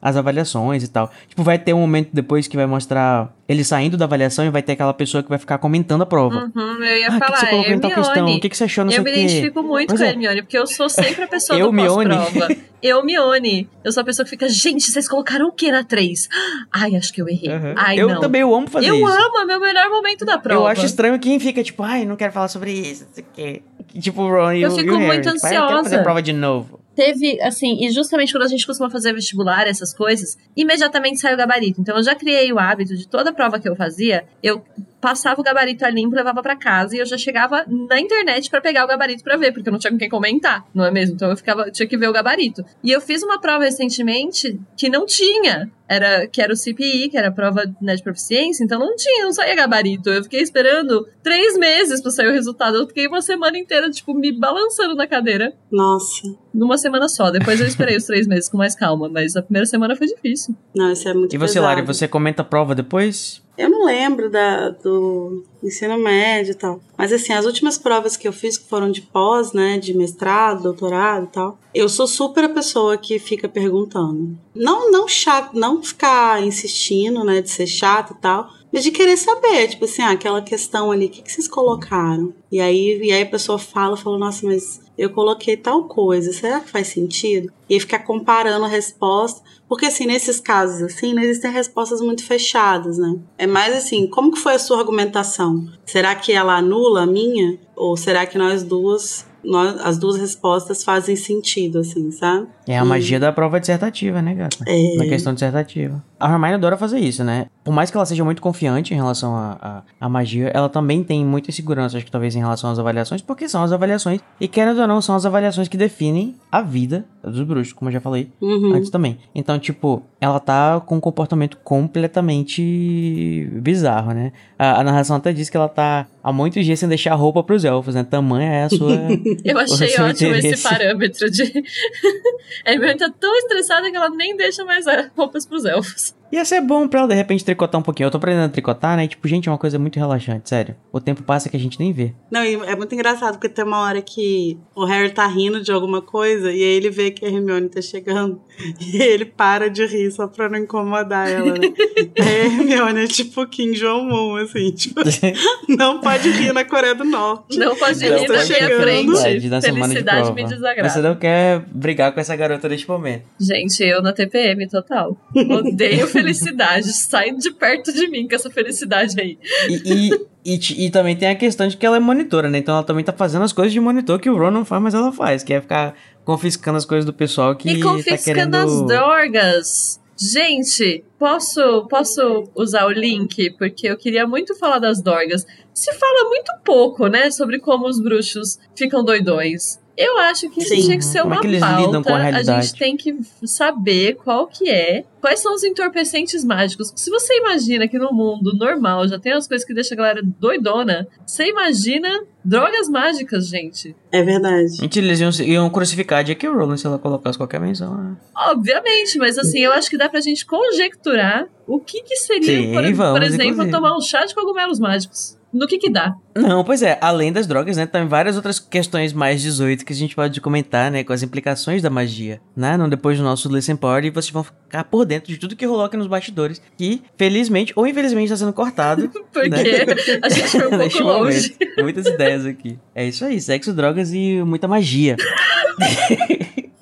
às avaliações e tal. Tipo, vai ter um momento depois que vai mostrar ele saindo da avaliação e vai ter aquela pessoa que vai ficar comentando a prova. Uhum, eu ia Ah, o que, que falar, você colocou em tal questão? O que, que você achou, não sei Eu o me identifico muito Pois com a é. Hermione, porque eu sou sempre a pessoa Eu, do pós-prova. Eu, Mione. Eu sou a pessoa que fica, gente, vocês colocaram o que na 3? Ai, acho que eu errei. Uhum. Ai, eu não. também eu amo fazer eu isso. amo, é meu melhor momento da prova. Eu acho estranho quem fica tipo, ai, não quero falar sobre isso, não sei o quê. Tipo o Ron e Eu o, fico e o Harry. muito tipo, "Ah, eu quero fazer ansiosa." prova de novo. Teve, assim, e justamente quando a gente costuma fazer vestibular, essas coisas, imediatamente sai o gabarito. Então eu já criei o hábito de toda prova que eu fazia, eu passava o gabarito ali, limpo, levava pra casa e eu já chegava na internet pra pegar o gabarito pra ver, porque eu não tinha com quem comentar, não é mesmo? Então eu ficava, tinha que ver o gabarito. E eu fiz uma prova recentemente que não tinha, era que era o CPI, que era a prova né, de proficiência, então não tinha, não saía gabarito. Eu fiquei esperando três meses pra sair o resultado. Eu fiquei uma semana inteira, tipo, me balançando na cadeira Nossa. numa semana só. Depois eu esperei os três meses com mais calma, mas a primeira semana foi difícil. Não, isso é muito E você, pesado. Lari, você comenta a prova depois? Eu não lembro da, do ensino médio e tal. Mas assim, as últimas provas que eu fiz, que foram de pós, né? De mestrado, doutorado e tal. Eu sou super a pessoa que fica perguntando. Não, não chato, não ficar insistindo, né? De ser chato e tal. Mas de querer saber, tipo assim, ah, aquela questão ali, o que, que vocês colocaram? E aí, e aí a pessoa fala, fala, nossa, mas eu coloquei tal coisa, será que faz sentido? E aí ficar comparando a resposta. Porque, assim, nesses casos, assim, não existem respostas muito fechadas, né? É mais assim, como que foi a sua argumentação? Será que ela anula a minha? Ou será que nós duas, nós, as duas respostas fazem sentido, assim, sabe? É a Hum. magia da prova dissertativa, né, gata? É. Na questão dissertativa. A Hermione adora fazer isso, né? Por mais que ela seja muito confiante em relação à magia, ela também tem muita insegurança, acho que talvez em relação às avaliações, porque são as avaliações, e querendo ou não, são as avaliações que definem a vida dos bruxos, como eu já falei Uhum. antes também. Então, tipo, ela tá com um comportamento completamente bizarro, né? A, a narração até diz que ela tá há muitos dias sem deixar roupa pros elfos, né? Tamanha é a sua. Eu achei ótimo esse interesse. parâmetro de. A Hermione tá tão estressada que ela nem deixa mais roupas pros elfos. Ia ser bom pra ela, de repente, tricotar um pouquinho. Eu tô aprendendo a tricotar, né? E, tipo, gente, é uma coisa muito relaxante, sério. O tempo passa que a gente nem vê. Não, e é muito engraçado porque tem uma hora que o Harry tá rindo de alguma coisa e aí ele vê que a Hermione tá chegando e ele para de rir só pra não incomodar ela, né? aí a Hermione é tipo Kim Jong-un, assim, tipo, não pode rir na Coreia do Norte. Não pode rir na minha chegando. frente. Verdade, na semana de Felicidade prova. me Você desagrada. não quer brigar com essa garota neste momento. Gente, eu na TPM total. Odeio felicidade. Sai de perto de mim com essa felicidade aí. E, e, e, e também tem a questão de que ela é monitora, né? Então ela também tá fazendo as coisas de monitor que o Ron não faz, mas ela faz, que é ficar confiscando as coisas do pessoal que e tá confiscando querendo... as drogas. Gente, posso, posso usar o link? Porque eu queria muito falar das drogas. Se fala muito pouco, né? Sobre como os bruxos ficam doidões. Eu acho que isso Sim. tinha que ser Como é uma que eles pauta. lidam com a realidade? gente tem que saber qual que é. Quais são os entorpecentes mágicos? Se você imagina que no mundo normal já tem as coisas que deixam a galera doidona, você imagina drogas mágicas, gente. É verdade. Mentira, eles iam, iam crucificar a J.K. Rowling se ela colocasse qualquer menção. né? Obviamente, mas assim, eu acho que dá pra gente conjecturar o que que seria, Sim, por, por vamos, exemplo, inclusive. tomar um chá de cogumelos mágicos. No que que dá? Não, pois é, além das drogas, né, tem várias outras questões mais 18 que a gente pode comentar, né, com as implicações da magia, né, no, depois do nosso Listen Party, vocês vão ficar por dentro de tudo que rolou aqui nos bastidores, que, felizmente ou infelizmente está sendo cortado, Porque Né? a gente foi um pouco longe. momento. Muitas ideias aqui. É isso aí, sexo, drogas e muita magia.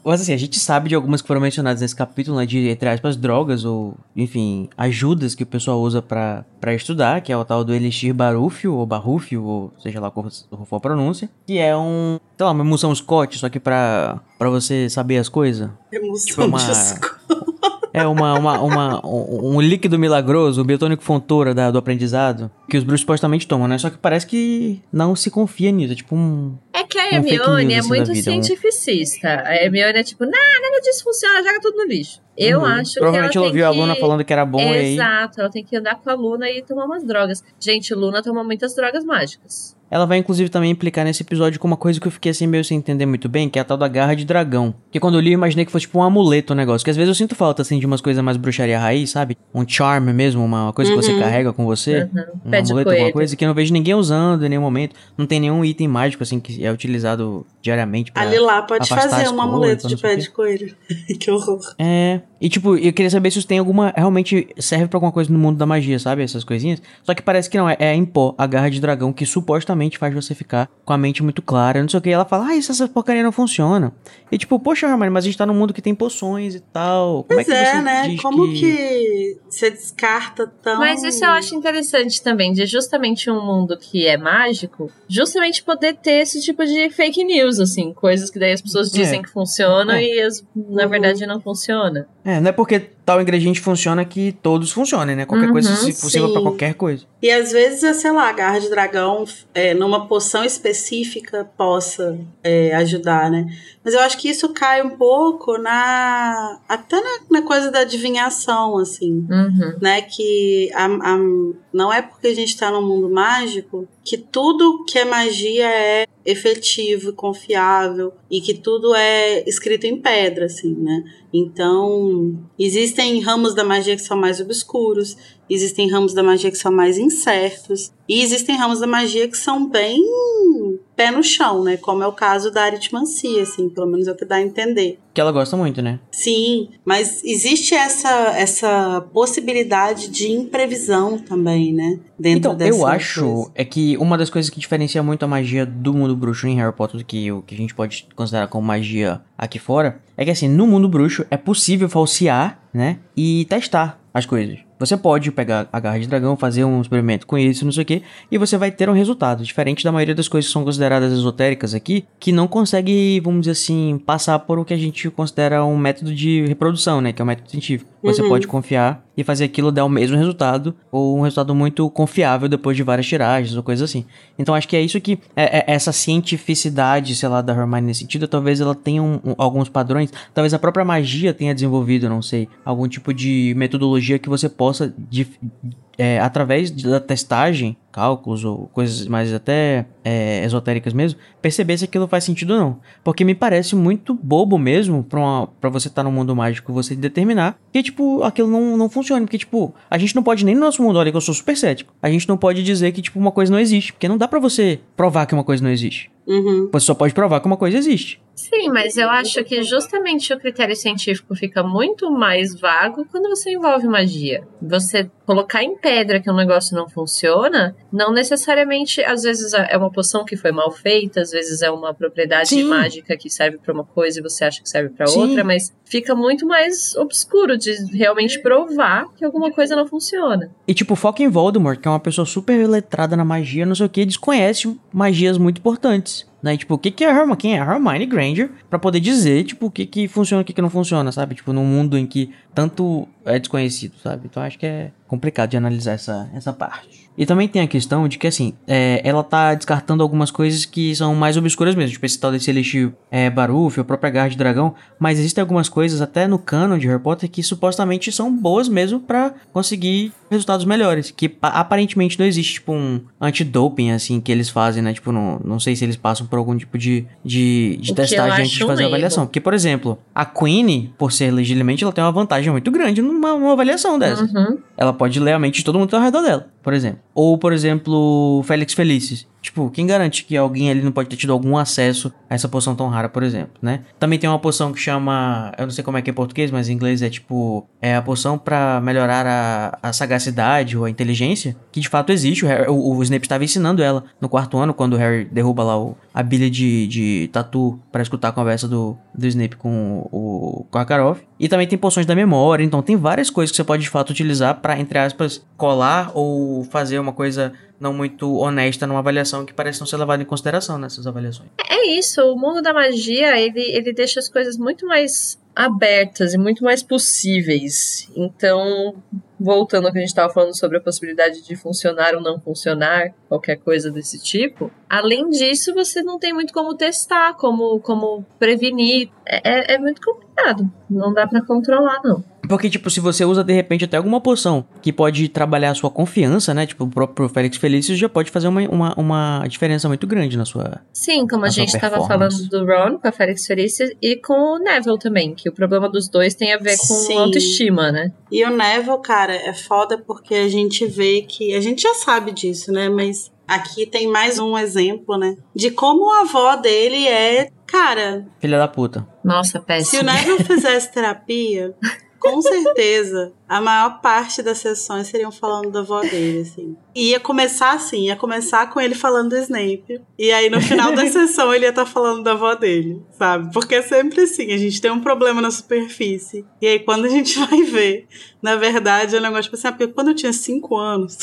Mas assim, a gente sabe de algumas que foram mencionadas nesse capítulo, né, de, entre aspas, drogas ou, enfim, ajudas que o pessoal usa pra, pra estudar, que é o tal do Elixir Barúfio, ou Barrúfio, ou seja lá qual for a pronúncia, que é um, sei lá, uma emulsão Scott, só que pra, pra você saber as coisas. Emoção Tipo, uma- de esco- É uma, uma, uma, um, um líquido milagroso, o biotônico fontoura da- do aprendizado, que os bruxos supostamente tomam, né? Só que parece que não se confia nisso, é tipo um... É que a Hermione é assim, muito da vida, né? cientificista. A Hermione é tipo, nah, nada disso funciona, joga tudo no lixo. Eu Uhum. acho Provavelmente que ela ela ouviu tem a que... Luna falando que era bom e aí... Exato, ela tem que andar com a Luna e tomar umas drogas. Gente, Luna toma muitas drogas mágicas. Ela vai inclusive também implicar nesse episódio com uma coisa que eu fiquei assim meio sem entender muito bem, que é a tal da garra de dragão. Que quando eu li eu imaginei que fosse tipo um amuleto o negócio. Que às vezes eu sinto falta assim de umas coisas mais bruxaria raiz, sabe? Um charm mesmo, uma coisa que você Uhum. carrega com você. Uhum. Um Pé amuleto, alguma coisa que eu não vejo ninguém usando em nenhum momento. Não tem nenhum item mágico assim que é utilizado diariamente pra... Ali lá pode fazer um amuleto de pé de coelho. que horror. É. E tipo, eu queria saber se isso tem alguma. Realmente serve pra alguma coisa no mundo da magia, sabe? Essas coisinhas. Só que parece que não. É, é em pó, a garra de dragão, que supostamente faz você ficar com a mente muito clara. Não sei o que. E ela fala, ah, isso, essa porcaria não funciona. E tipo, poxa, Hermione, mas a gente tá num mundo que tem poções e tal. Como Pois é que é, você né? diz Como que... que... você descarta tão. Mas isso eu acho interessante também, de justamente um mundo que é mágico, justamente poder ter esse tipo de fake news, assim, coisas que daí as pessoas dizem É. que funcionam É. e as, na Uhum. verdade não funciona. É, não é porque tal ingrediente funciona que todos funcionem, né? Qualquer coisa Uhum, se possível pra sim. qualquer coisa. E às vezes, sei lá, a garra de dragão é, numa poção específica possa é, ajudar, né? Mas eu acho que isso cai um pouco na. até na, na coisa da adivinhação, assim. Uhum. Né, que a, a- não é porque a gente tá num mundo mágico que tudo que é magia é efetivo, confiável e que tudo é escrito em pedra, assim, né? Então, existem ramos da magia que são mais obscuros, existem ramos da magia que são mais incertos, e existem ramos da magia que são bem pé no chão, né? Como é o caso da aritmancia, assim, pelo menos é o que dá a entender. Que ela gosta muito, né? Sim, mas existe essa, essa possibilidade de imprevisão também, né? Dentro Então, dessa eu acho coisa. é que uma das coisas que diferencia muito a magia do mundo bruxo em Harry Potter do que o que a gente pode considerar como magia aqui fora é que assim, no mundo bruxo é possível falsear, né? E testar as coisas. Você pode pegar a garra de dragão, fazer um experimento com isso, não sei o que, e você vai ter um resultado, diferente da maioria das coisas que são consideradas esotéricas aqui, que não consegue, vamos dizer assim, passar por o que a gente considera um método de reprodução, né? Que é o método científico. Você Uhum. pode confiar e fazer aquilo dar o mesmo resultado, ou um resultado muito confiável depois de várias tiragens ou coisas assim. Então acho que é isso que é, é- essa cientificidade, sei lá, da Hermione nesse sentido, talvez ela tenha um- um- alguns padrões, talvez a própria magia tenha desenvolvido, não sei, algum tipo de metodologia que você possa é, através da testagem, cálculos ou coisas mais até é, esotéricas mesmo, perceber se aquilo faz sentido ou não. Porque me parece muito bobo mesmo pra você estar tá no mundo mágico você determinar que, tipo, aquilo não, não funciona. Porque, tipo, a gente não pode nem no nosso mundo, olha que eu sou super cético, a gente não pode dizer que, tipo, uma coisa não existe. Porque não dá para você provar que uma coisa não existe. Uhum. Você só pode provar que uma coisa existe. Sim, mas eu acho que justamente o critério científico fica muito mais vago quando você envolve magia. Você colocar em pedra que um negócio não funciona, não necessariamente, às vezes é uma poção que foi mal feita, às vezes é uma propriedade Sim. mágica que serve para uma coisa e você acha que serve para outra, mas fica muito mais obscuro de realmente provar que alguma coisa não funciona. E tipo, foca em Voldemort, que é uma pessoa super letrada na magia, não sei o que, desconhece magias muito importantes. Né? Tipo, o que, que é Hermione? Quem é Hermione Granger? Pra poder dizer, tipo, o que, que funciona o que, que não funciona, sabe? Tipo, num mundo em que tanto é desconhecido, sabe? Então acho que é complicado de analisar essa, essa parte. E também tem a questão de que, assim, é, ela tá descartando algumas coisas que são mais obscuras mesmo. Tipo, esse tal desse Elixir é, Baruf, a própria Garra de Dragão. Mas existem algumas coisas, até no canon de Harry Potter, que supostamente são boas mesmo para conseguir resultados melhores. Que aparentemente não existe, tipo, um antidoping, assim, que eles fazem, né? Tipo, não, não sei se eles passam por algum tipo de, de, de testagem antes de fazer a avaliação. Porque, por exemplo, a Queen, por ser legitimamente, ela tem uma vantagem muito grande numa, numa avaliação dessa. Uhum. Ela pode ler a mente de todo mundo tá ao redor dela, por exemplo. Ou, por exemplo, Félix Felices. Tipo, quem garante que alguém ali não pode ter tido algum acesso a essa poção tão rara, por exemplo, né? Também tem uma poção que chama, eu não sei como é que é em português, mas em inglês é tipo, é a poção para melhorar a, a sagacidade ou a inteligência, que de fato existe. O, Harry, o, o Snape estava ensinando ela no quarto ano, quando o Harry derruba lá o, a bilha de, de tatu para escutar a conversa do, do Snape com o, Karov. E também tem poções da memória, então tem várias coisas que você pode de fato utilizar para entre aspas, colar ou fazer uma coisa não muito honesta numa avaliação que parece não ser levada em consideração nessas avaliações. É isso, o mundo da magia, ele, ele deixa as coisas muito mais abertas e muito mais possíveis. Então, voltando ao que a gente estava falando sobre a possibilidade de funcionar ou não funcionar, qualquer coisa desse tipo, além disso, você não tem muito como testar, como, como prevenir. É, é, é muito complicado. Não dá para controlar, não. Porque, tipo, se você usa de repente até alguma poção que pode trabalhar a sua confiança, né? Tipo, o próprio Félix Felício já pode fazer uma, uma, uma diferença muito grande na sua. Sim, como a gente estava falando do Ron com a Félix Felício e com o Neville também, que o problema dos dois tem a ver com Sim. autoestima, né? E o Neville, cara, é foda porque a gente vê que. A gente já sabe disso, né? Mas aqui tem mais um exemplo, né? De como a avó dele é. Cara. Filha da puta. Nossa, Se o péssimo. Neville fizesse terapia, com certeza a maior parte das sessões seriam falando da avó dele, assim. E ia começar assim, ia começar com ele falando do Snape. E aí no final da sessão ele ia estar falando da avó dele, sabe? Porque é sempre assim, a gente tem um problema na superfície. E aí quando a gente vai ver, na verdade é um negócio tipo assim, ah, porque quando eu tinha 5 anos.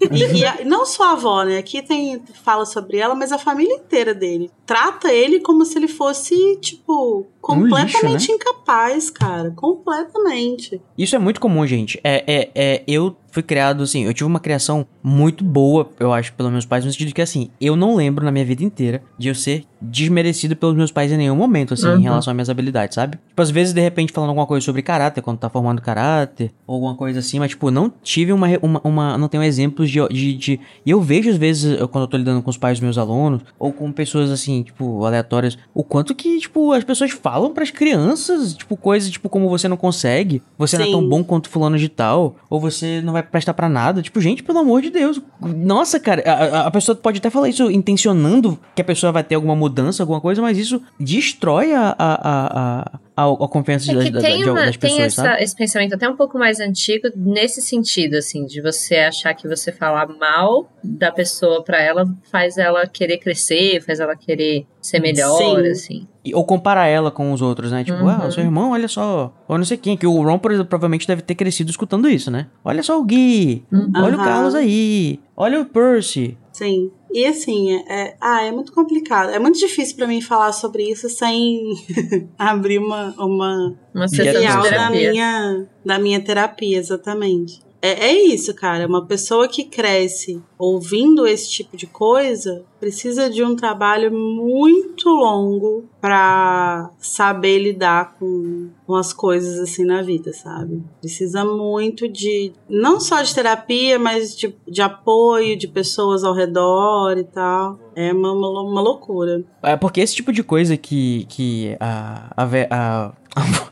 E, e a- não só a avó, né? Aqui tem fala sobre ela, mas a família inteira dele. Trata ele como se ele fosse, tipo, completamente incapaz, cara. Completamente. Isso é muito comum, gente. É, é, é, eu fui criado assim, eu tive uma criação muito boa, eu acho, pelos meus pais, no sentido que assim, eu não lembro na minha vida inteira de eu ser desmerecido pelos meus pais em nenhum momento, assim, Uhum. em relação às minhas habilidades, sabe? Tipo, às vezes, de repente, falando alguma coisa sobre caráter, quando tá formando caráter, ou alguma coisa assim, mas, tipo, não tive uma, uma, uma não tenho exemplos de, de, de- E eu vejo, às vezes, quando eu tô lidando com os pais dos meus alunos, ou com pessoas, assim, tipo, aleatórias, o quanto que, tipo, as pessoas falam pras crianças, tipo, coisas, tipo, como você não consegue, você não é tão Sim. bom quanto fulano de tal, ou você não vai prestar pra nada. Tipo, gente, pelo amor de Deus. Nossa, cara, a, a- a pessoa pode até falar isso intencionando que a pessoa vai ter alguma mudança, alguma coisa, mas isso destrói a, a, a, a, a, a confiança É das, que das- tem, de- uma- das tem pessoas, essa- sabe? esse pensamento até um pouco mais antigo nesse sentido, assim, de você achar que você falar mal da pessoa pra ela faz ela querer crescer, faz ela querer ser melhor, Sim. assim. Ou comparar ela com os outros, né? Tipo, Uhum. ah, o seu irmão, olha só. Ou não sei quem. Que o Ron, por exemplo, provavelmente deve ter crescido escutando isso, né? Olha só o Gui. Uhum. Olha o. Carlos aí. Olha o Percy. Sim. E assim, é, ah, é muito complicado. É muito difícil pra mim falar sobre isso sem abrir uma, uma Uma filial da minha, da minha terapia, exatamente. É, é isso, cara. Uma pessoa que cresce ouvindo esse tipo de coisa precisa de um trabalho muito longo para saber lidar com, com as coisas assim na vida, sabe? Precisa muito de não só de terapia, mas de, de apoio de pessoas ao redor e tal. É uma, uma, uma loucura. É porque esse tipo de coisa que, que a, a, a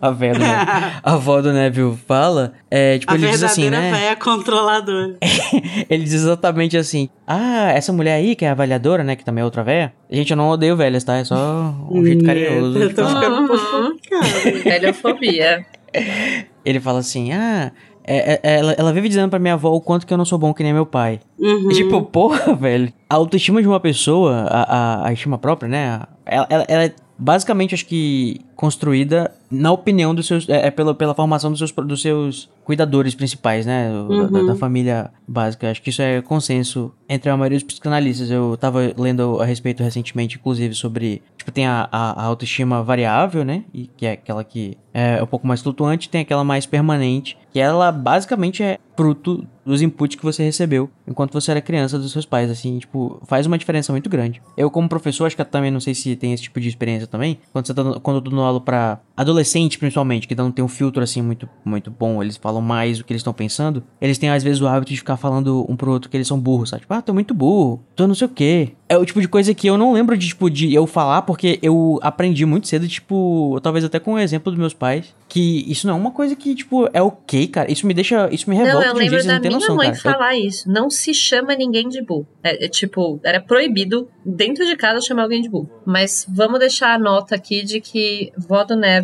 a velha, né? a avó do Neville fala, é, tipo, a ele diz assim, né? véia controladora. ele diz exatamente assim: Ah, essa mulher aí, que é a avaliadora, né? Que também é outra véia. Gente, eu não odeio velhas, tá? É só um jeito carinhoso. Eu tô ficando um. Velhofobia. Ele fala assim: Ah. É, é, ela, ela vive dizendo pra minha avó o quanto que eu não sou bom que nem meu pai. Uhum. E, tipo, porra, velho. A autoestima de uma pessoa, a, a, a estima própria, né? Ela, ela, ela é basicamente, acho que construída na opinião dos seus. É, é pela, pela formação dos seus, dos seus cuidadores principais, né? Uhum. Da, da, família básica. Acho que isso é consenso entre a maioria dos psicanalistas. Eu tava lendo a respeito recentemente, inclusive, sobre. Tipo, tem a, a, a autoestima variável, né? E que é aquela que é um pouco mais flutuante, tem aquela mais permanente, que ela basicamente é fruto dos inputs que você recebeu enquanto você era criança dos seus pais, assim, tipo, faz uma diferença muito grande. Eu, como professor, acho que também não sei se tem esse tipo de experiência também, quando você tá, quando eu tô dando aula pra adolescente, principalmente, que não tem um filtro, assim, muito, muito bom, eles falam mais o que eles estão pensando, eles têm, às vezes, o hábito de ficar falando um pro outro que eles são burros, sabe? Tipo, ah, tô muito burro, tô não sei o quê. É o tipo de coisa que eu não lembro de, tipo, de eu falar, porque eu aprendi muito cedo, tipo, talvez até com o exemplo dos meus pais, que isso não é uma coisa que, tipo, é ok, cara. Isso me deixa, isso me revolta Não, eu um lembro que da não minha noção, mãe cara. Eu- falar isso. Não se chama ninguém de burro. É, é, tipo, era proibido dentro de casa chamar alguém de burro. Mas vamos deixar a nota aqui de que vó do Neville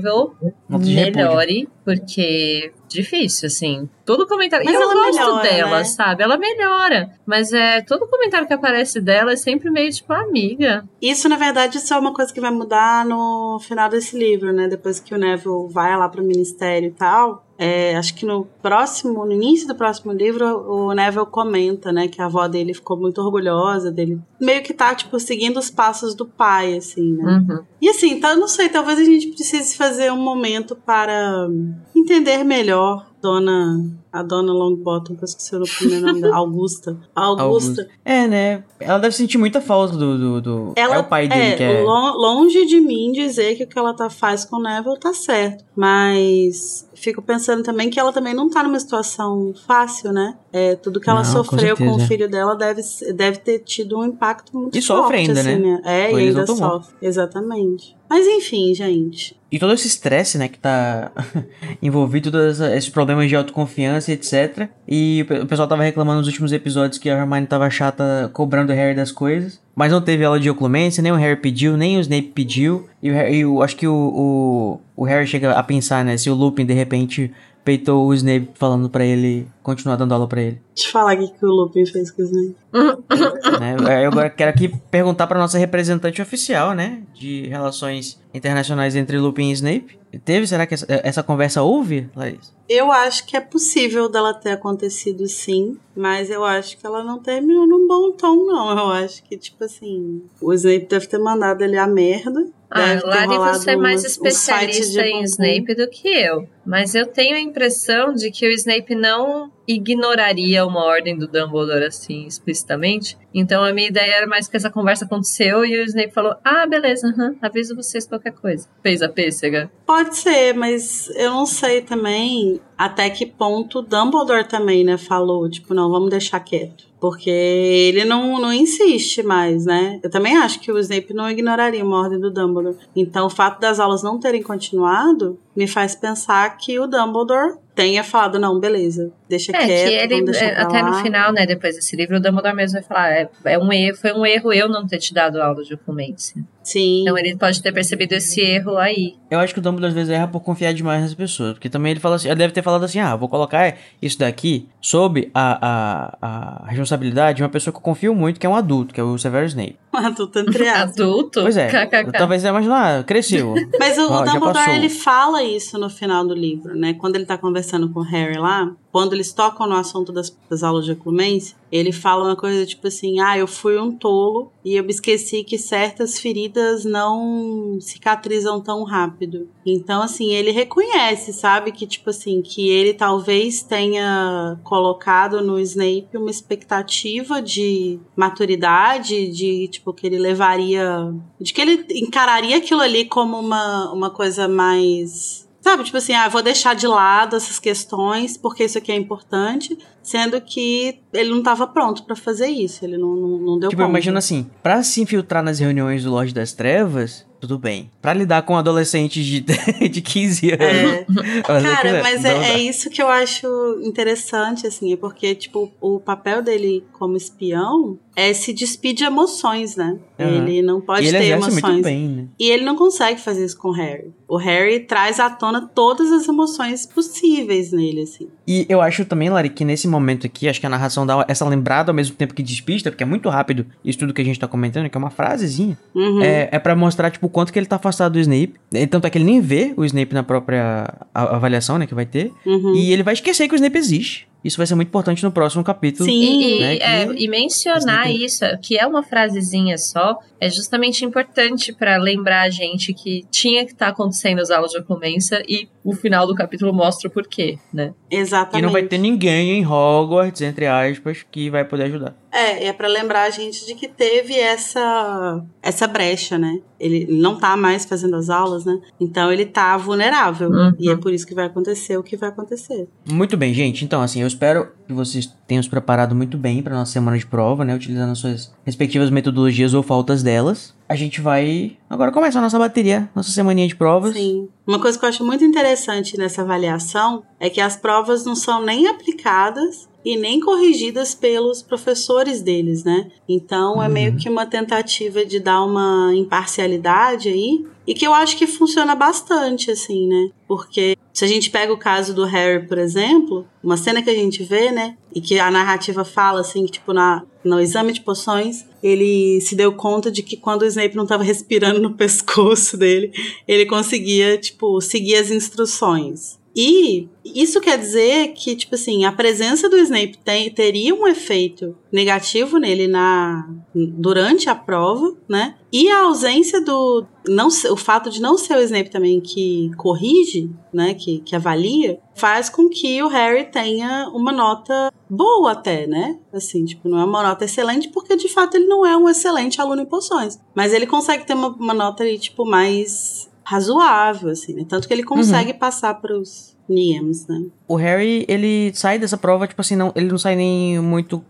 Nota de repúdio. melhore, porque difícil, assim. Todo comentário. Mas e eu ela gosto melhora, dela, né? sabe? Ela melhora. Mas é todo comentário que aparece dela é sempre meio tipo, amiga. Isso, na verdade, isso é uma coisa que vai mudar no final desse livro, né? Depois que o Neville vai lá pro ministério e tal. É, acho que no próximo, no início do próximo livro, o Neville comenta, né, que a avó dele ficou muito orgulhosa dele. Meio que tá, tipo, seguindo os passos do pai, assim, né? Uhum. E assim, então, eu não sei, talvez a gente precise fazer um momento para entender melhor Dona, a Dona Longbottom, que eu esqueci o primeiro nome dela, Augusta. Augusta. É, né? Ela deve sentir muita falta do. do, do- Ela é o pai dele é, que é. lo- longe de mim dizer que o que ela tá, faz com o Neville tá certo. Mas fico pensando também que ela também não tá numa situação fácil, né? É, tudo que ela Não, com sofreu com, o certeza. filho dela deve, deve ter tido um impacto muito E forte. sofre ainda, assim, né? É, Ou e ainda sofre. Exatamente. Mas enfim, gente. E todo esse estresse, né, que tá envolvido, todos esses problemas de autoconfiança, etc. E o pe- o pessoal tava reclamando nos últimos episódios que a Hermione tava chata cobrando o Harry das coisas. Mas não teve aula de oclumência, nem o Harry pediu, nem o Snape pediu. E, o Harry, e eu acho que o, o, o Harry chega a pensar, né, se o Lupin de repente peitou o Snape falando pra ele continuar dando aula pra ele. Deixa eu falar aqui que o Lupin fez com o Snape. né? Eu agora quero aqui perguntar pra nossa representante oficial, né, de relações internacionais entre Lupin e Snape. Teve, será que essa, essa conversa houve, Laís? Eu acho que é possível dela ter acontecido sim, mas eu acho que ela não terminou num bom tom, não. Eu acho que, tipo assim, o Snape deve ter mandado ele a merda. Ah, Lari, você é mais especialista em. Snape do que eu. Mas eu tenho a impressão de que o Snape não ignoraria uma ordem do Dumbledore assim explicitamente. Então a minha ideia era mais que essa conversa aconteceu e o Snape falou: Ah, beleza, aham, aviso vocês qualquer coisa. Fez a pêssega. Pode ser, mas eu não sei também até que ponto Dumbledore também, né, falou, tipo, não, vamos deixar quieto. Porque ele não, não insiste mais, né? Eu também acho que o Snape não ignoraria uma ordem do Dumbledore. Então, o fato das aulas não terem continuado me faz pensar que o Dumbledore tenha falado, não, beleza, deixa É, quieto, que ele, vamos deixar é, até lá. no final, né, depois desse livro, o Dumbledore mesmo vai falar: é, é um erro, foi um erro eu não ter te dado aula de oclumência. Sim. Então ele pode ter percebido esse erro aí. Eu acho que o Dumbledore às vezes erra por confiar demais nas pessoas. Porque também ele fala assim, ele deve ter falado assim, ah, vou colocar isso daqui sob a, a, a responsabilidade de uma pessoa que eu confio muito, que é um adulto, que é o Severus Snape. Adulto entre aspas. Adulto? Pois é, KKK. talvez imaginar, cresceu. Mas o, o Ó, já Dumbledore, passou. ele fala isso no final do livro, né? Quando ele tá conversando com o Harry lá, quando eles tocam no assunto das, das aulas de oclumência, Ele fala uma coisa tipo assim: ah, eu fui um tolo e eu me esqueci que certas feridas não cicatrizam tão rápido. Então, assim, ele reconhece, sabe? Que, tipo assim, que ele talvez tenha colocado no Snape uma expectativa de maturidade, de, tipo, que ele levaria. de que ele encararia aquilo ali como uma, uma coisa mais Sabe, tipo assim, ah, vou deixar de lado essas questões porque isso aqui é importante, sendo que ele não estava pronto para fazer isso, ele não, não, não deu Tipo, conta. imagina assim, pra se infiltrar nas reuniões do Lorde das Trevas, tudo bem. Pra lidar com adolescentes de, de 15 anos. É. o que Cara, mas é, é isso que eu acho interessante, assim, é porque, tipo, o papel dele como espião é se despir de emoções, né? Aham. Ele não pode ele ter emoções. muito bem, né? E ele não consegue fazer isso com o Harry. O Harry traz à tona todas as emoções possíveis nele, assim. E eu acho também, Lari, que nesse momento aqui, acho que a narração dá essa lembrada ao mesmo tempo que despista, porque é muito rápido isso tudo que a gente tá comentando, que é uma frasezinha. Uhum. É, é para mostrar, tipo, o quanto que ele tá afastado do Snape. E Tanto é que ele nem vê o Snape na própria avaliação, né, que vai ter. Uhum. E ele vai esquecer que o Snape existe. Isso vai ser muito importante no próximo capítulo. Sim. E, e, né, é, e mencionar isso, que é uma frasezinha só, é justamente importante pra lembrar a gente que tinha que estar acontecendo as aulas de Oclumença e o final do capítulo mostra o porquê, né? Exatamente. E não vai ter ninguém em Hogwarts, entre aspas, que vai poder ajudar. É, é pra lembrar a gente de que teve essa essa brecha, né? Ele não tá mais fazendo as aulas, né? Então ele tá vulnerável. Uhum. E é por isso que vai acontecer o que vai acontecer. Muito bem, gente. Então, assim, eu espero que vocês tenham se preparado muito bem para nossa semana de prova, né? Utilizando as suas respectivas metodologias ou faltas delas. A gente vai agora começar a nossa bateria, nossa semaninha de provas. Sim. Uma coisa que eu acho muito interessante nessa avaliação é que as provas não são nem aplicadas e nem corrigidas pelos professores deles, né? Então é meio que uma tentativa de dar uma imparcialidade aí e que eu acho que funciona bastante, assim, né? Porque se a gente pega o caso do Harry, por exemplo, uma cena que a gente vê, né? E que a narrativa fala, assim, que, tipo, na, no exame de poções, ele se deu conta de que quando o Snape não estava respirando no pescoço dele, ele conseguia, tipo, seguir as instruções. E isso quer dizer que, tipo assim, a presença do Snape tem, teria um efeito negativo nele na durante a prova, né? E a ausência do não o fato de não ser o Snape também que corrige, né, que, que avalia, faz com que o Harry tenha uma nota boa até, né? Assim, tipo, não é uma nota excelente porque de fato ele não é um excelente aluno em poções, mas ele consegue ter uma, uma nota ali, tipo mais razoável, assim, né? Tanto que ele consegue passar para os Niems, né? O Harry, ele sai dessa prova, tipo assim, não, ele não sai nem muito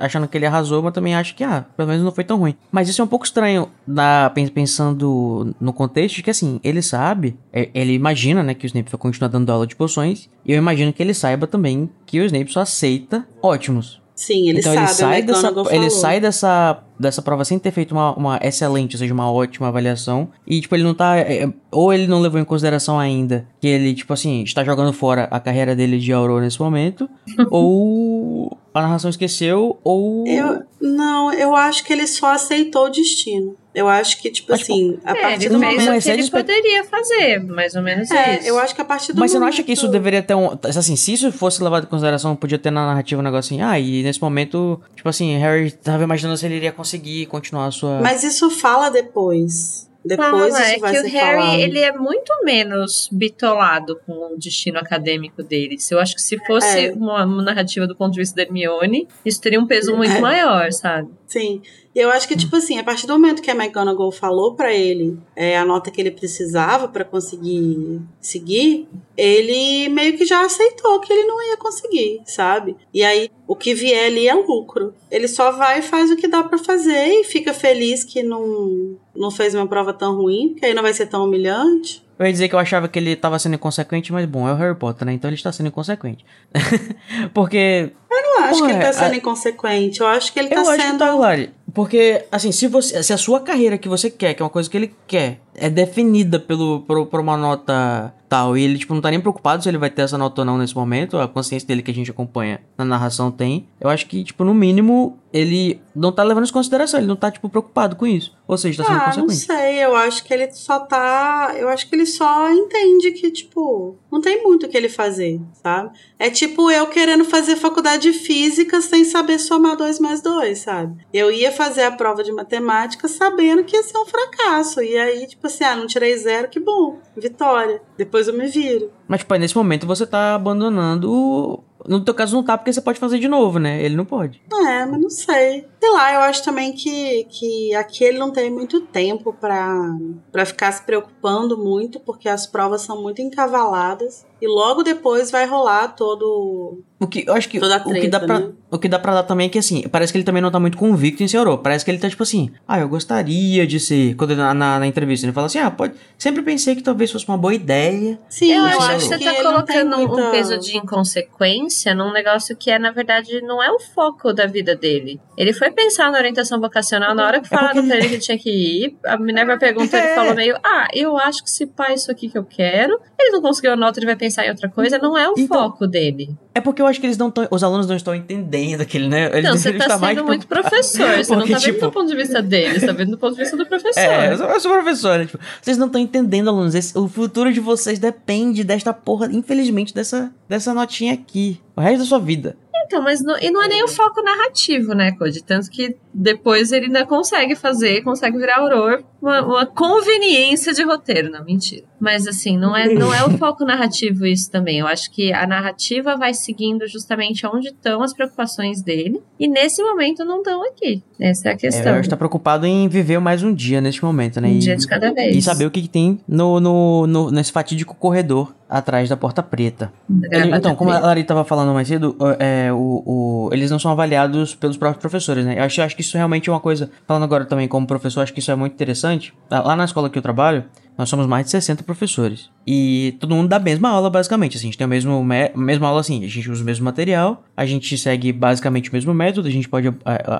achando que ele arrasou, mas também acha que, ah, pelo menos não foi tão ruim. Mas isso é um pouco estranho, na, pen- pensando no contexto de que, assim, ele sabe, é- ele imagina, né, que o Snape vai continuar dando aula de poções, e eu imagino que ele saiba também que o Snape só aceita ótimos. Sim, ele então sabe, ele sai dessa, ele falou. sai dessa, dessa prova sem ter feito uma, uma excelente, ou seja, uma ótima avaliação. E, tipo, ele não tá. é, ou ele não levou em consideração ainda que ele, tipo assim, está jogando fora a carreira dele de Aurora nesse momento. ou a narração esqueceu, ou. Eu, não, eu acho que ele só aceitou o destino. Eu acho que, tipo Mas, assim, a É, partir do momento. Mas que ele poderia fazer, mais ou menos É, isso. eu acho que a partir do Mas você não momento... acha que isso deveria ter um. Assim, se isso fosse levado em consideração, podia ter na narrativa um negócio assim, ah, e nesse momento, tipo assim, Harry tava imaginando se ele iria conseguir continuar a sua. Mas isso fala depois. Depois Fala, é que o Harry falado. ele é muito menos bitolado com o destino acadêmico dele. Eu acho que se fosse É. uma, uma narrativa do ponto de vista da Hermione, isso teria um peso muito É. maior, sabe? Sim. E eu acho que, tipo assim, a partir do momento que a McGonagall falou pra ele é, a nota que ele precisava pra conseguir seguir, ele meio que já aceitou que ele não ia conseguir, sabe? E aí, o que vier ali é lucro. Ele só vai e faz o que dá pra fazer e fica feliz que não, não fez uma prova tão ruim, porque aí não vai ser tão humilhante. Eu ia dizer que eu achava que ele tava sendo inconsequente, mas bom, é o Harry Potter, né? Então ele está sendo inconsequente. Porque. Eu não acho Porra, que ele tá a- sendo inconsequente. Eu acho que ele tá acho sendo. que tá, Lari. Porque, assim, se você. Se a sua carreira que você quer, que é uma coisa que ele quer, é definida pelo, por, por uma nota tal, e ele, tipo, não tá nem preocupado se ele vai ter essa nota ou não nesse momento, a consciência dele que a gente acompanha na narração tem, eu acho que, tipo, no mínimo, ele não tá levando isso em consideração, ele não tá, tipo, preocupado com isso. Ou seja, tá sendo Ah, não consequente. sei, eu acho que ele só tá. Eu acho que ele só entende que, tipo, não tem muito o que ele fazer, sabe? É tipo eu querendo fazer faculdade de física sem saber somar dois mais dois, sabe? Eu ia fazer a prova de matemática sabendo que ia ser um fracasso. E aí, tipo assim, ah, não tirei zero, que bom. Vitória. Depois eu me viro. Mas, tipo, aí nesse momento você tá abandonando. No teu caso não tá, porque você pode fazer de novo, né? Ele não pode. É, mas não sei. Sei lá, eu acho também que, que aqui ele não tem muito tempo pra ficar se preocupando muito, porque as provas são muito encavaladas. E logo depois vai rolar todo. O que eu acho que, Toda a o, que dá treta, pra, né? o que dá pra dar também é que, assim, parece que ele também não tá muito convicto em ser. Parece que ele tá tipo assim, ah, eu gostaria de ser. Quando na, na, na entrevista ele fala assim, ah, pode. Sempre pensei que talvez fosse uma boa ideia. Sim, Eu acho é que você tá colocando um muita- peso de inconsequência num negócio que é, na verdade, não é o foco da vida dele. Ele foi pensar na orientação vocacional na hora que É porque falaram pra ele- ele que tinha que ir. A Minerva perguntou, É. ele falou meio, ah, eu acho que se pá isso aqui que eu quero. Ele não conseguiu a nota, ele vai pensar em outra coisa. Não é o Então, foco dele. É porque eu acho que eles não os alunos não estão entendendo aquele, né? Eles Não, você deveriam tá sendo muito professor. Você não Porque, tá vendo tipo, do ponto de vista dele, você tá vendo do ponto de vista do professor. É, eu sou, eu sou professor, né? Tipo, vocês não estão entendendo, alunos. Esse- o futuro de vocês depende desta porra, infelizmente, dessa, dessa notinha aqui. O resto da sua vida. Então, mas não, e não é nem o foco narrativo, né, Code? Tanto que depois ele ainda consegue fazer, consegue virar auror, uma, uma conveniência de roteiro, não, mentira. Mas assim, não é, não é o foco narrativo isso também. Eu acho que a narrativa vai seguindo justamente onde estão as preocupações dele, e nesse momento não estão aqui. Essa é a É, questão. eu acho que tá preocupado em viver mais um dia neste momento, né? um E- dia de cada vez. E saber o que, que tem no, no, no- nesse fatídico corredor atrás da porta preta. Ele- Gravata então, como a. Lari tava falando mais cedo, é, o, o- eles não são avaliados pelos próprios professores, né? Eu acho, acho que isso realmente é uma coisa. Falando agora também como professor, acho que isso é muito interessante. Lá na escola que eu trabalho, nós somos mais de 60 professores. E todo mundo dá a mesma aula, basicamente. Assim, a gente tem a mesma, me- mesma aula assim, a gente usa o mesmo material, a gente segue basicamente o mesmo método, a gente pode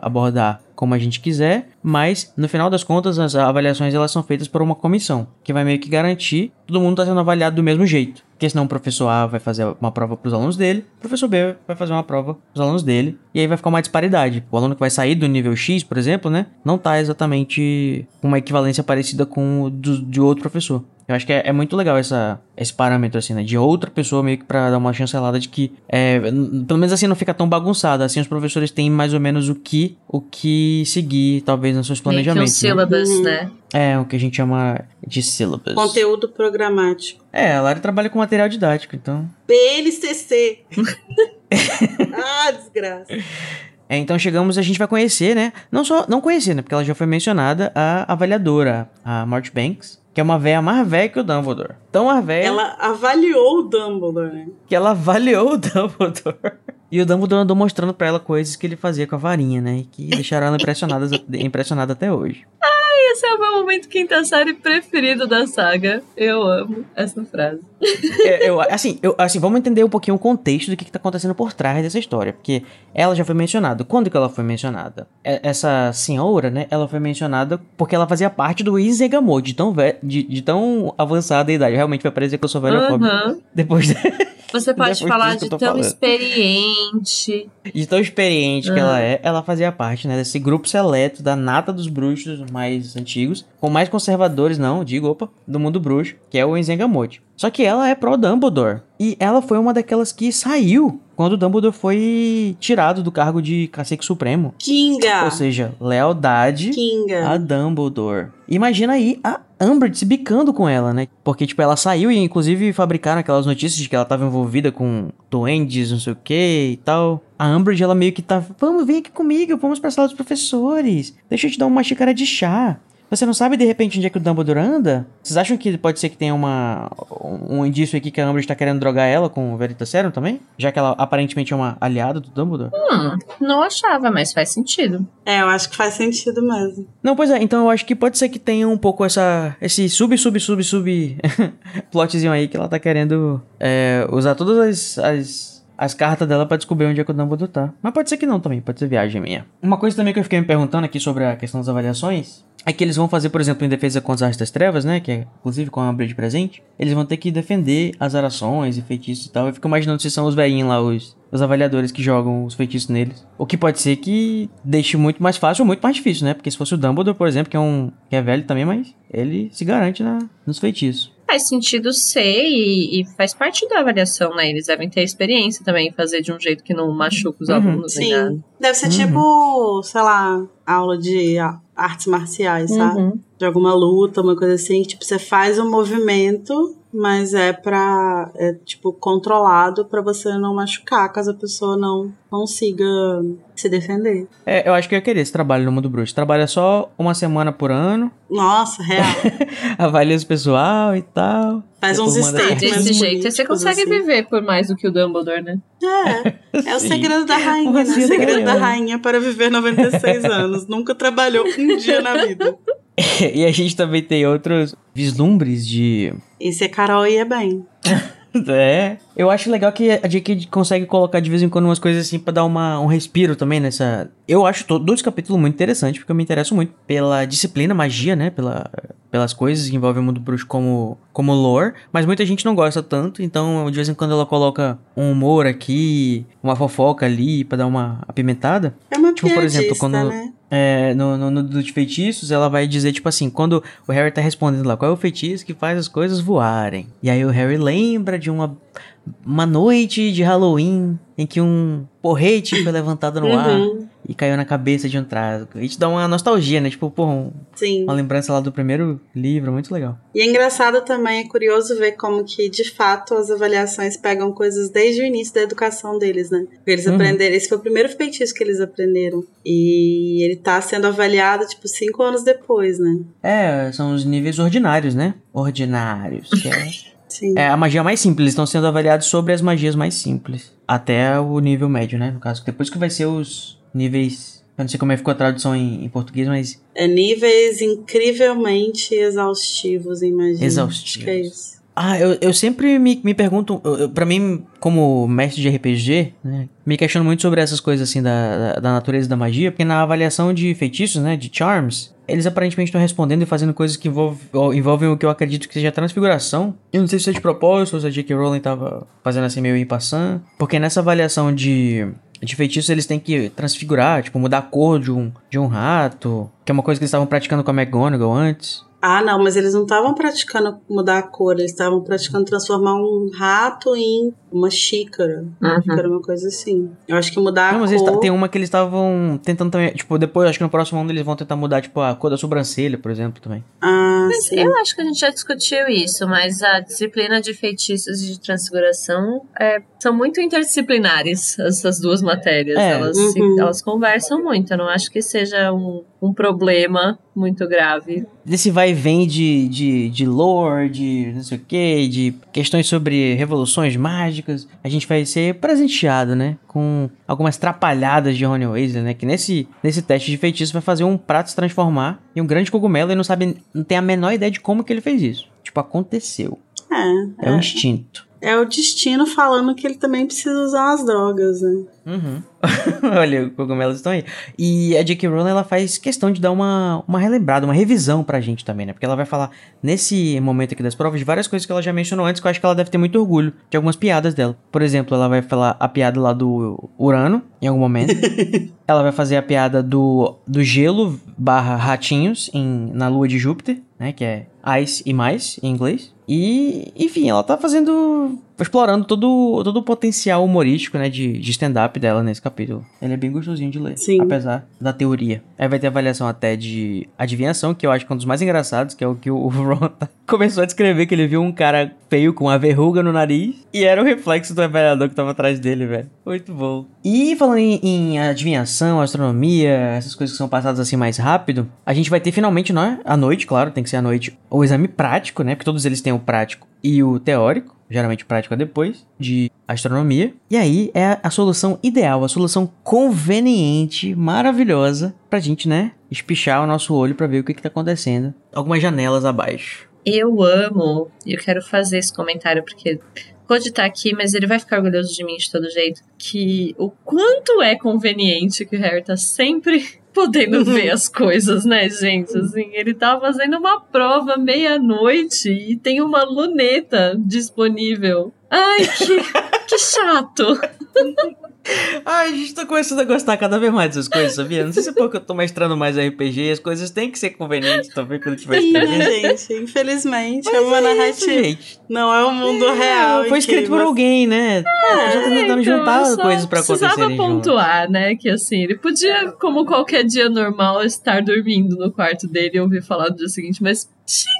abordar como a gente quiser, mas no final das contas as avaliações elas são feitas por uma comissão, que vai meio que garantir todo mundo está sendo avaliado do mesmo jeito. Porque senão o professor A vai fazer uma prova para os alunos dele, o professor B vai fazer uma prova para os alunos dele, e aí vai ficar uma disparidade. O aluno que vai sair do nível X, por exemplo, né, não tá exatamente com uma equivalência parecida com o do, de outro professor. Eu acho que é, é muito legal essa, esse parâmetro, assim, né? De outra pessoa meio que pra dar uma chancelada de que, é, pelo menos assim, não fica tão bagunçado. Assim, os professores têm mais ou menos o que, o que seguir, talvez, nos seus Meio que um planejamentos. né? syllabus, Uhum. né? É, o que a gente chama de syllabus. Conteúdo programático. É, a Lari trabalha com material didático, então... PNCC. ah, desgraça. É, então chegamos, a gente vai conhecer, né? Não só, não conhecer, né? Porque ela já foi mencionada, a avaliadora, a Marchbanks, que é uma véia mais velha que o Dumbledore. Tão mais velha Ela avaliou o Dumbledore, né? que ela avaliou o Dumbledore. E o Dumbledore andou mostrando pra ela coisas que ele fazia com a varinha, né? E que deixaram ela impressionada, impressionada até hoje. Esse é o meu momento quinta série preferido da saga. Eu amo essa frase. É, eu, assim, eu, assim, vamos entender um pouquinho o contexto do que, que tá acontecendo por trás dessa história. Porque ela já foi mencionada. Quando que ela foi mencionada? É- Essa senhora, né? Ela foi mencionada porque ela fazia parte do Izegamot, de tão, ve de, de tão avançada a idade. Realmente vai parecer que eu sou velho Aham. Depois de, Você pode Depois falar de tão falando. experiente. de tão experiente que Ah. ela é, ela fazia parte, né? Desse grupo seleto da nata dos bruxos mais antigos. Com mais conservadores, não, digo, opa, do mundo bruxo, que é o Enzengamote. Só que ela é pro Dumbledore. E ela foi uma daquelas que saiu quando o Dumbledore foi tirado do cargo de cacique supremo. Kinga. Ou seja, lealdade Kinga. a Dumbledore. Imagina aí a Umbridge se bicando com ela, né? Porque, tipo, ela saiu e, inclusive, fabricaram aquelas notícias de que ela tava envolvida com duendes, não sei o que e tal. A Umbridge, ela meio que tá... Vamos, vem aqui comigo, vamos pra sala dos professores. Deixa eu te dar uma xícara de chá. Você não sabe, de repente, onde é que o Dumbledore anda? Vocês acham que pode ser que tenha uma, um indício aqui que a Umbridge tá querendo drogar ela com o Veritaserum também? Já que ela aparentemente é uma aliada do Dumbledore? Hum, não achava, mas faz sentido. É, eu acho que faz sentido mesmo. Não, pois é, então eu acho que pode ser que tenha um pouco essa. Esse sub, sub, sub, sub plotzinho aí que ela tá querendo é, usar todas as, as, as cartas dela pra descobrir onde é que o Dumbledore tá. Mas pode ser que não também, pode ser viagem minha. Uma coisa também que eu fiquei me perguntando aqui sobre a questão das avaliações é que eles vão fazer, por exemplo, em defesa contra as artes das trevas, né? Que é inclusive com a Umbra de presente. Eles vão ter que defender as arações e feitiços e tal. Eu fico imaginando se são os velhinhos lá, os, os avaliadores que jogam os feitiços neles. O que pode ser que deixe muito mais fácil ou muito mais difícil, né? Porque se fosse o Dumbledore, por exemplo, que é um que é velho também, mas ele se garante na, nos feitiços. Faz sentido ser e, e faz parte da avaliação, né? Eles devem ter experiência também em fazer de um jeito que não machuca os Uhum. alunos nem nada. Sim. Deve ser Uhum. tipo, sei lá, aula de artes marciais, sabe? Uhum. De alguma luta, uma coisa assim. que, Tipo, você faz um movimento, mas é pra. É, tipo, controlado pra você não machucar, caso a pessoa não consiga se defender. É, eu acho que eu ia querer esse trabalho no mundo bruxo. Trabalha só uma semana por ano, Nossa, real. avalia os pessoal e tal. Faz uns É, statements desse jeito você consegue assim. viver por mais do que o Dumbledore, né? É, é o segredo da rainha, O né? O segredo da rainha para viver 96 anos. Nunca trabalhou um dia na vida. e a gente também tem outros vislumbres de. Esse é Carol ia bem. É. Eu acho legal que a J.K. consegue colocar de vez em quando umas coisas assim pra dar uma, um respiro também nessa. Eu acho todos dois capítulos muito interessantes, porque eu me interesso muito pela disciplina, magia, né? Pela, pelas coisas que envolvem o mundo bruxo como, como lore. Mas muita gente não gosta tanto, então de vez em quando ela coloca um humor aqui, uma fofoca ali pra dar uma apimentada. É uma Tipo, por exemplo, quando- né? É, no, no, no dos feitiços, ela vai dizer, tipo assim, quando o Harry tá respondendo lá, qual é o feitiço que faz as coisas voarem? E aí o Harry lembra de uma, uma noite de Halloween em que um porrete foi levantado no ar Uhum, e caiu na cabeça de um trago. E te dá uma nostalgia, né? Tipo, pô, um- sim. uma lembrança lá do primeiro livro, muito legal. E é engraçado também, é curioso ver como que, de fato, as avaliações pegam coisas desde o início da educação deles, né? Porque Eles Uhum. aprenderam, esse foi o primeiro feitiço que eles aprenderam. E ele tá sendo avaliado, tipo, cinco anos depois, né? É, são os níveis ordinários, né? Ordinários. Que é, Sim. é a magia mais simples, eles estão sendo avaliados sobre as magias mais simples. Até o nível médio, né? No caso, depois que vai ser os níveis. Eu não sei como é que ficou a tradução em, em português, mas É níveis incrivelmente exaustivos em magia. Exaustivos. É isso. Ah, eu, eu sempre me, me pergunto, eu- eu- pra mim, como mestre de RPG, né, me questiono muito sobre essas coisas assim da, da, da natureza da magia, porque na avaliação de feitiços, né, de charms, eles aparentemente estão respondendo e fazendo coisas que envolve, envolvem o que eu acredito que seja transfiguração. Eu não sei se é de propósito ou se a J.K. Rowling tava fazendo assim meio em passant, porque nessa avaliação de, de feitiços eles têm que transfigurar, tipo, mudar a cor de um, de um rato, que é uma coisa que eles estavam praticando com a McGonagall antes. Ah, não, mas eles não estavam praticando mudar a cor, eles estavam praticando transformar um rato em uma xícara. Que era uma coisa assim. Eu acho que mudar Não, a mas cor. ta- tem uma que eles estavam tentando também. Tipo, depois, acho que no próximo ano eles vão tentar mudar, tipo, a cor da sobrancelha, por exemplo, também. Ah, Mas sim. eu acho que a gente já discutiu isso, mas a disciplina de feitiços e de transfiguração é, são muito interdisciplinares, essas duas matérias. É. Elas, se- Uhum. elas conversam muito. Eu não acho que seja um, um problema muito grave. Desse vai e vem de, de, de lore, de não sei o que, de questões sobre revoluções mágicas, a gente vai ser presenteado, né? Com algumas trapalhadas de Rony Weasley, né? Que nesse, nesse teste de feitiço vai fazer um prato se transformar em um grande cogumelo e não sabe, não tem a menor ideia de como que ele fez isso. Tipo, aconteceu. É, É, um instinto. É o destino falando que ele também precisa usar umas drogas, né? Uhum. Olha, os cogumelos estão aí. E a J.K. Rowling, ela faz questão de dar uma, uma relembrada, uma revisão pra gente também, né? Porque ela vai falar, nesse momento aqui das provas, de várias coisas que ela já mencionou antes, que eu acho que ela deve ter muito orgulho de algumas piadas dela. Por exemplo, ela vai falar a piada lá do Urano, em algum momento. ela vai fazer a piada do, do gelo barra ratinhos em, na lua de Júpiter, né? Que é ice e mais, em inglês. E, enfim, ela tá fazendo... Explorando todo, todo o potencial humorístico, né? De, de stand-up dela nesse capítulo. Ele é bem gostosinho de ler. Sim. Apesar da teoria. Aí vai ter avaliação até de adivinhação, que eu acho que é um dos mais engraçados, que é o que o Ron tá- começou a descrever, que ele viu um cara feio com uma verruga no nariz, e era o reflexo do avaliador que tava atrás dele, velho. Muito bom. E falando em, em adivinhação, astronomia, essas coisas que são passadas assim mais rápido, a gente vai ter finalmente, né, à noite, claro, tem que ser à noite, o exame prático, né, porque todos eles têm o prático e o teórico, geralmente o prático é depois, de astronomia. E aí é a, solução ideal, a solução conveniente, maravilhosa, pra gente, né, espichar o nosso olho pra ver o que que tá acontecendo. Algumas janelas abaixo. Eu amo, eu quero fazer esse comentário porque Code tá aqui, mas ele vai ficar orgulhoso de mim de todo jeito. Que o quanto é conveniente que o Harry tá sempre podendo ver as coisas, né, gente? Assim, ele tá fazendo uma prova meia-noite e tem uma luneta disponível. Ai, que, que chato. Ai, a gente tá começando a gostar cada vez mais dessas coisas, sabia? Não sei se é porque eu tô mestrando mais RPG as coisas têm que ser convenientes também quando tiver escrevendo. né, gente? Infelizmente, Mas é uma é isso, narrativa. gente. Não é o mundo real. Foi escrito por você- alguém, né? já tá tentando Então, juntar coisas pra precisava acontecerem junto. pontuar, né? Que assim, ele podia, como qualquer dia normal, estar dormindo no quarto dele e ouvir falar no dia seguinte, mas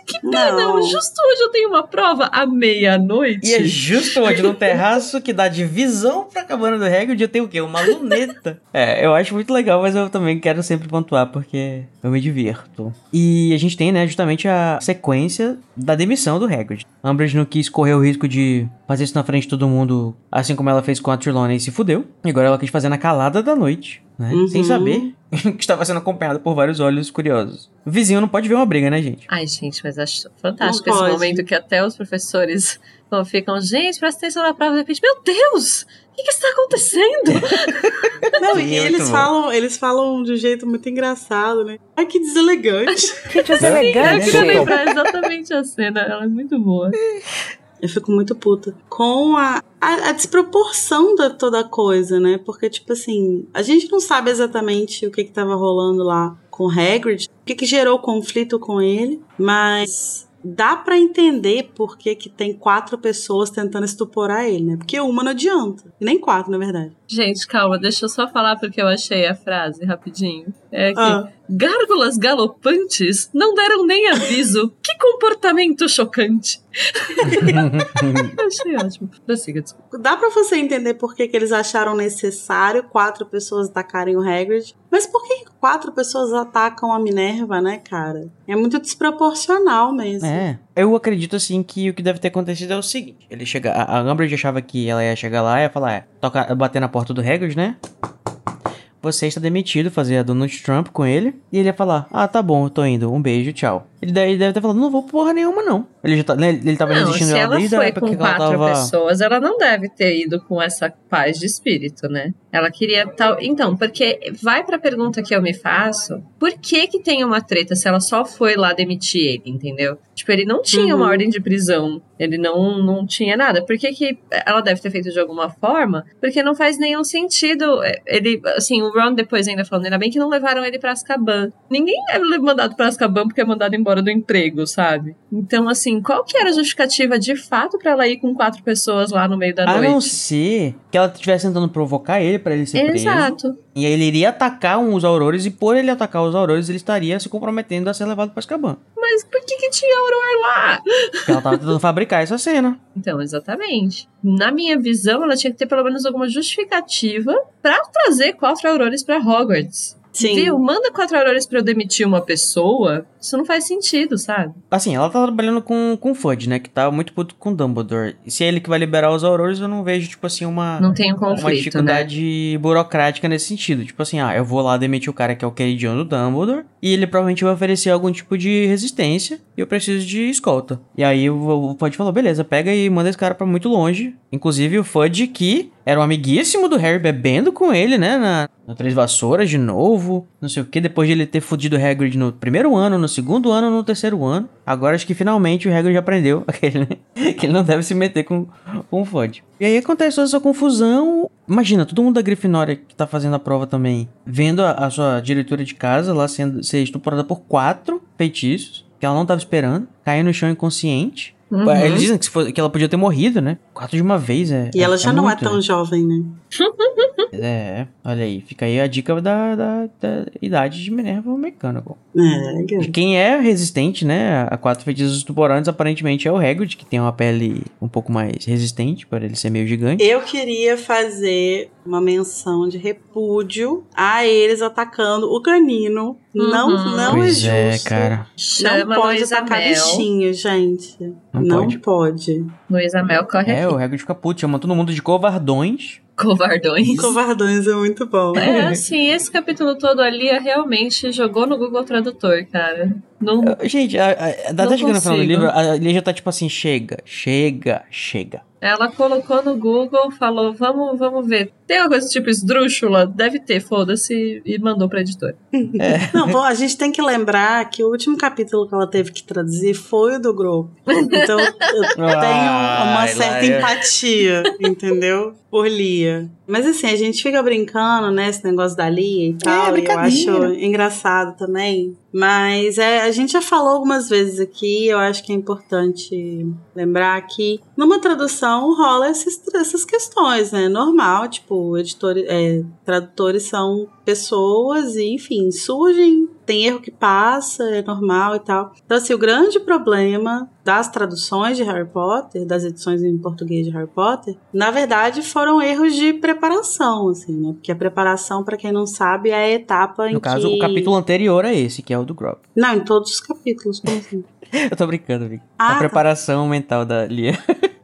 que ter, não. Não. Justo hoje eu tenho uma prova à meia-noite. E é justo onde no terraço que dá de visão pra cabana do Hagrid eu tenho o quê? Uma luneta. é, eu acho muito legal, mas eu também quero sempre pontuar porque eu me divirto. E a gente tem, né, justamente a sequência da demissão do Hagrid. Umbridge não quis correr o risco de fazer isso na frente de todo mundo, assim como ela fez com a Trelawney e se fudeu. E agora ela quis fazer na calada da noite, né? Uhum. Sem saber que estava sendo acompanhada por vários olhos curiosos. O vizinho não pode ver uma briga, né, gente? Ai, gente, mas acho fantástico Não esse pode. momento que até os professores ficam, gente, presta atenção na prova, de repente, meu Deus! O que, que está acontecendo? Não, Sim, e é eles bom. falam, eles falam de um jeito muito engraçado, né? Ai, que deselegante. Que Eu deselegante. queria lembrar exatamente a cena, ela é muito boa. Eu fico muito puta com a, a, a desproporção da toda coisa, né? Porque, tipo assim, a gente não sabe exatamente o que que rolando lá com o Hagrid, o que que gerou conflito com ele, mas dá pra entender por que que tem quatro pessoas tentando estuporar ele, né? Porque uma não adianta. Nem quatro, na verdade. Gente, calma, deixa eu só falar porque eu achei a frase rapidinho. É que Ah. gárgulas galopantes não deram nem aviso. que comportamento chocante. Achei ótimo. Prossiga, desculpa. Dá pra você entender por que, que eles acharam necessário quatro pessoas atacarem o Hagrid, mas por que quatro pessoas atacam a Minerva, né, cara? É muito desproporcional mesmo. É. Eu acredito assim que o que deve ter acontecido é o seguinte: ele chega, a, a Umbridge achava que ela ia chegar lá e ia falar, é, toca, bater na porta do Hagrid, né? Você está demitido, fazer a Donald Trump com ele. E ele ia falar: Ah, tá bom, eu tô indo. Um beijo, tchau. Ele deve, ele deve ter falado: Não vou porra nenhuma, não. Ele já tá, né, ele tava Não, resistindo se ela desde a foi com que ela quatro tava. pessoas, ela não deve ter ido com essa paz de espírito, né? Ela queria tal. Então, porque vai pra pergunta que eu me faço: por que que tem uma treta se ela só foi lá demitir ele, entendeu? Tipo, ele não tinha uma Uhum. ordem de prisão, ele não, não tinha nada. Por que que ela deve ter feito de alguma forma? Porque não faz nenhum sentido. é, Ele, assim, o Ron depois ainda falando, ainda bem que não levaram ele pra Azkaban. Ninguém é mandado pra Azkaban porque é mandado embora do emprego, sabe? Então, assim, qual que era a justificativa de fato pra ela ir com quatro pessoas lá no meio da A noite? não ser que ela estivesse tentando provocar ele pra ele ser preso. Exato. E aí ele iria atacar os aurores. E por ele atacar os aurores, ele estaria se comprometendo a ser levado pra Azkaban. Mas por que que tinha Auror lá? Porque ela tava tentando fabricar essa cena. Então, exatamente. Na minha visão, ela tinha que ter pelo menos alguma justificativa pra trazer quatro Aurores pra Hogwarts. Sim. Viu? Manda quatro Aurores pra eu demitir uma pessoa. Isso não faz sentido, sabe? Assim, ela tá trabalhando com, com o Fudge, né? Que tá muito puto com o Dumbledore. E se é ele que vai liberar os aurores, eu não vejo, tipo assim, uma, Não tem um uma conflito, né? dificuldade burocrática nesse sentido. Tipo assim, ah, eu vou lá demitir o cara que é o queridinho do Dumbledore. E ele provavelmente vai oferecer algum tipo de resistência. E eu preciso de escolta. E aí o, o Fudge falou, beleza, pega e manda esse cara pra muito longe. Inclusive o Fudge, que era um amiguíssimo do Harry, bebendo com ele, né? Na, na Três Vassouras de novo. Não sei o que, depois de ele ter fudido o Hagrid no primeiro ano, no segundo ano, no terceiro ano. Agora acho que finalmente o Hagrid aprendeu aquele, né? que ele não deve se meter com, com o Fudge. E aí acontece toda essa confusão. Imagina, todo mundo da Grifinória que tá fazendo a prova também, vendo a, a sua diretora de casa lá sendo ser estuprada por quatro feitiços, que ela não tava esperando, cair no chão inconsciente. Uhum. Eles dizem que, se for- que ela podia ter morrido, né? Quatro de uma vez, é. E ela é- já é não muito, é tão né? jovem, né? É, olha aí, fica aí a dica da, da, da idade de Minerva Mecânico. É, E cara. quem é resistente, né, a quatro feitiços estuporantes, aparentemente é o Hagrid, que tem uma pele um pouco mais resistente, por ele ser meio gigante. Eu queria fazer uma menção de repúdio a eles atacando o canino. Não, Uhum. não pois é é, justo. cara. Não Chama pode Luísa atacar bichinho, gente. Não Não, pode. pode. Luísa Mel corre É, aqui. o Hagrid fica puto, chama todo mundo de covardões. Covardões. Covardões é muito bom. É, assim, esse capítulo todo ali é realmente jogou no Google Tradutor, cara. Não, Gente, a, a, a, Não até chegando no final do livro, a Lia já tá tipo assim, chega, chega, chega. Ela colocou no Google, falou, vamos, vamos ver. Tem uma coisa tipo esdrúxula? Deve ter, foda-se, e mandou pra editora. Não, bom, a gente tem que lembrar que o último capítulo que ela teve que traduzir foi o do grupo. Então eu tenho uma certa empatia, entendeu? Por Lia. Mas assim, a gente fica brincando, né? Esse negócio da Lia e tal. e eu É, brincadeira. acho engraçado também. Mas é, a gente já falou algumas vezes aqui, eu acho que é importante lembrar que numa tradução rola esses- essas questões, né? Normal, tipo, editores, é, tradutores são pessoas e, enfim, surgem, tem erro que passa, é normal e tal. Então, assim, o grande problema das traduções de Harry Potter, das edições em português de Harry Potter, na verdade foram erros de preparação, assim, né? Porque a preparação, pra quem não sabe, é a etapa em No caso, que... o capítulo anterior é esse, que é o do Grop. Não, em todos os capítulos, como assim? Eu tô brincando, Vic. Ah, a tá. preparação mental da Lia.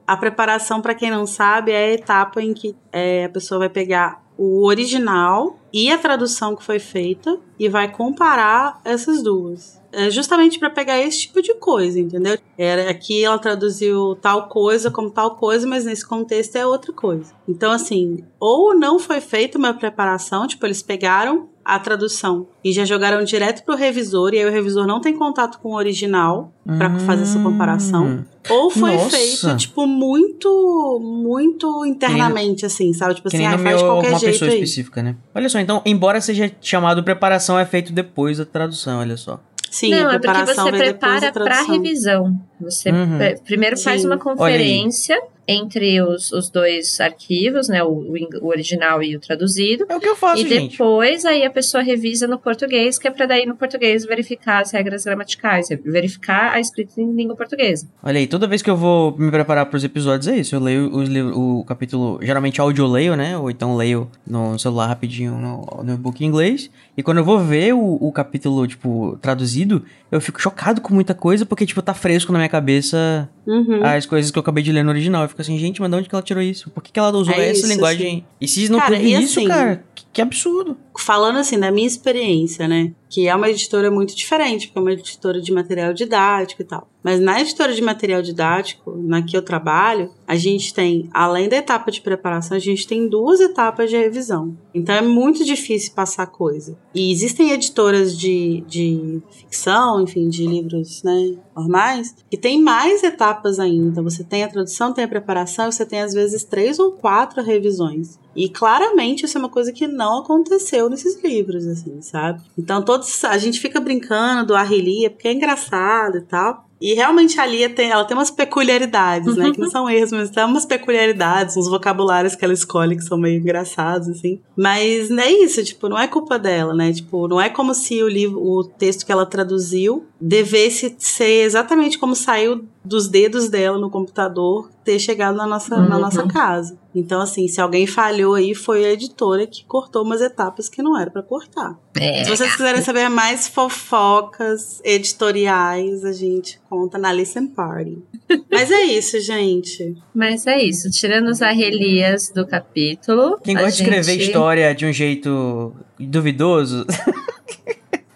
A preparação, pra quem não sabe, é a etapa em que é, a pessoa vai pegar o original e a tradução que foi feita e vai comparar essas duas. É justamente pra pegar esse tipo de coisa, entendeu? Era aqui ela traduziu tal coisa como tal coisa, mas nesse contexto é outra coisa. Então assim, ou não foi feita uma preparação, tipo eles pegaram a tradução e já jogaram direto pro revisor e aí o revisor não tem contato com o original pra fazer essa comparação. Hum. Ou foi Nossa. feito, tipo, muito, muito internamente, assim, sabe? Tipo Que assim, ah, faz de qualquer alguma jeito pessoa aí. específica, né? Olha só, então, embora seja chamado preparação, é feito depois da tradução, olha só. Sim, não, a é porque preparação você prepara tradução. revisão. Você Uhum. primeiro faz Sim. uma Olha conferência entre os, os dois arquivos, né? O, o original e o traduzido. É o que eu faço, e gente. depois aí a pessoa revisa no português, que é pra daí no português verificar as regras gramaticais, verificar a escrita em língua portuguesa. Olha aí, toda vez que eu vou me preparar pros episódios é isso. Eu leio os livros, o capítulo, geralmente áudio eu leio, né? Ou então leio no celular rapidinho no, no e-book em inglês. E quando eu vou ver o, o capítulo, tipo, traduzido, eu fico chocado com muita coisa, porque, tipo, tá fresco na minha cabeça Uhum. as coisas que eu acabei de ler no original. Eu fico assim, gente, mas de onde que ela tirou isso? Por que, que ela usou É essa isso, linguagem? assim. E se não Cara, teve isso, assim- cara, que, absurdo. Falando assim, da minha experiência, né? Que é uma editora muito diferente, porque é uma editora de material didático e tal. Mas na editora de material didático, na que eu trabalho, a gente tem, além da etapa de preparação, a gente tem duas etapas de revisão. Então é muito difícil passar coisa. E existem editoras de, de ficção, enfim, de livros, né, normais, que tem mais etapas ainda. Então você tem a tradução, tem a preparação, e você tem às vezes três ou quatro revisões. E claramente isso é uma coisa que não aconteceu nesses livros, assim, sabe? Então todos a gente fica brincando do Arrelia porque é engraçado e tal. E realmente a Lia tem, ela tem umas peculiaridades, né? Que não são erros, mas tem umas peculiaridades, uns vocabulários que ela escolhe que são meio engraçados, assim. Mas é isso, tipo, não é culpa dela, né? Tipo, não é como se o livro, o texto que ela traduziu devesse ser exatamente como saiu dos dedos dela no computador ter chegado na nossa, na Uhum. nossa casa. Então, assim, se alguém falhou aí, foi a editora que cortou umas etapas que não era pra cortar. É. Se vocês quiserem saber mais fofocas editoriais, a gente conta na Listen Party. Mas é isso, gente. Mas é isso, tirando as arrelias do capítulo. Quem gosta de escrever gente- história de um jeito duvidoso.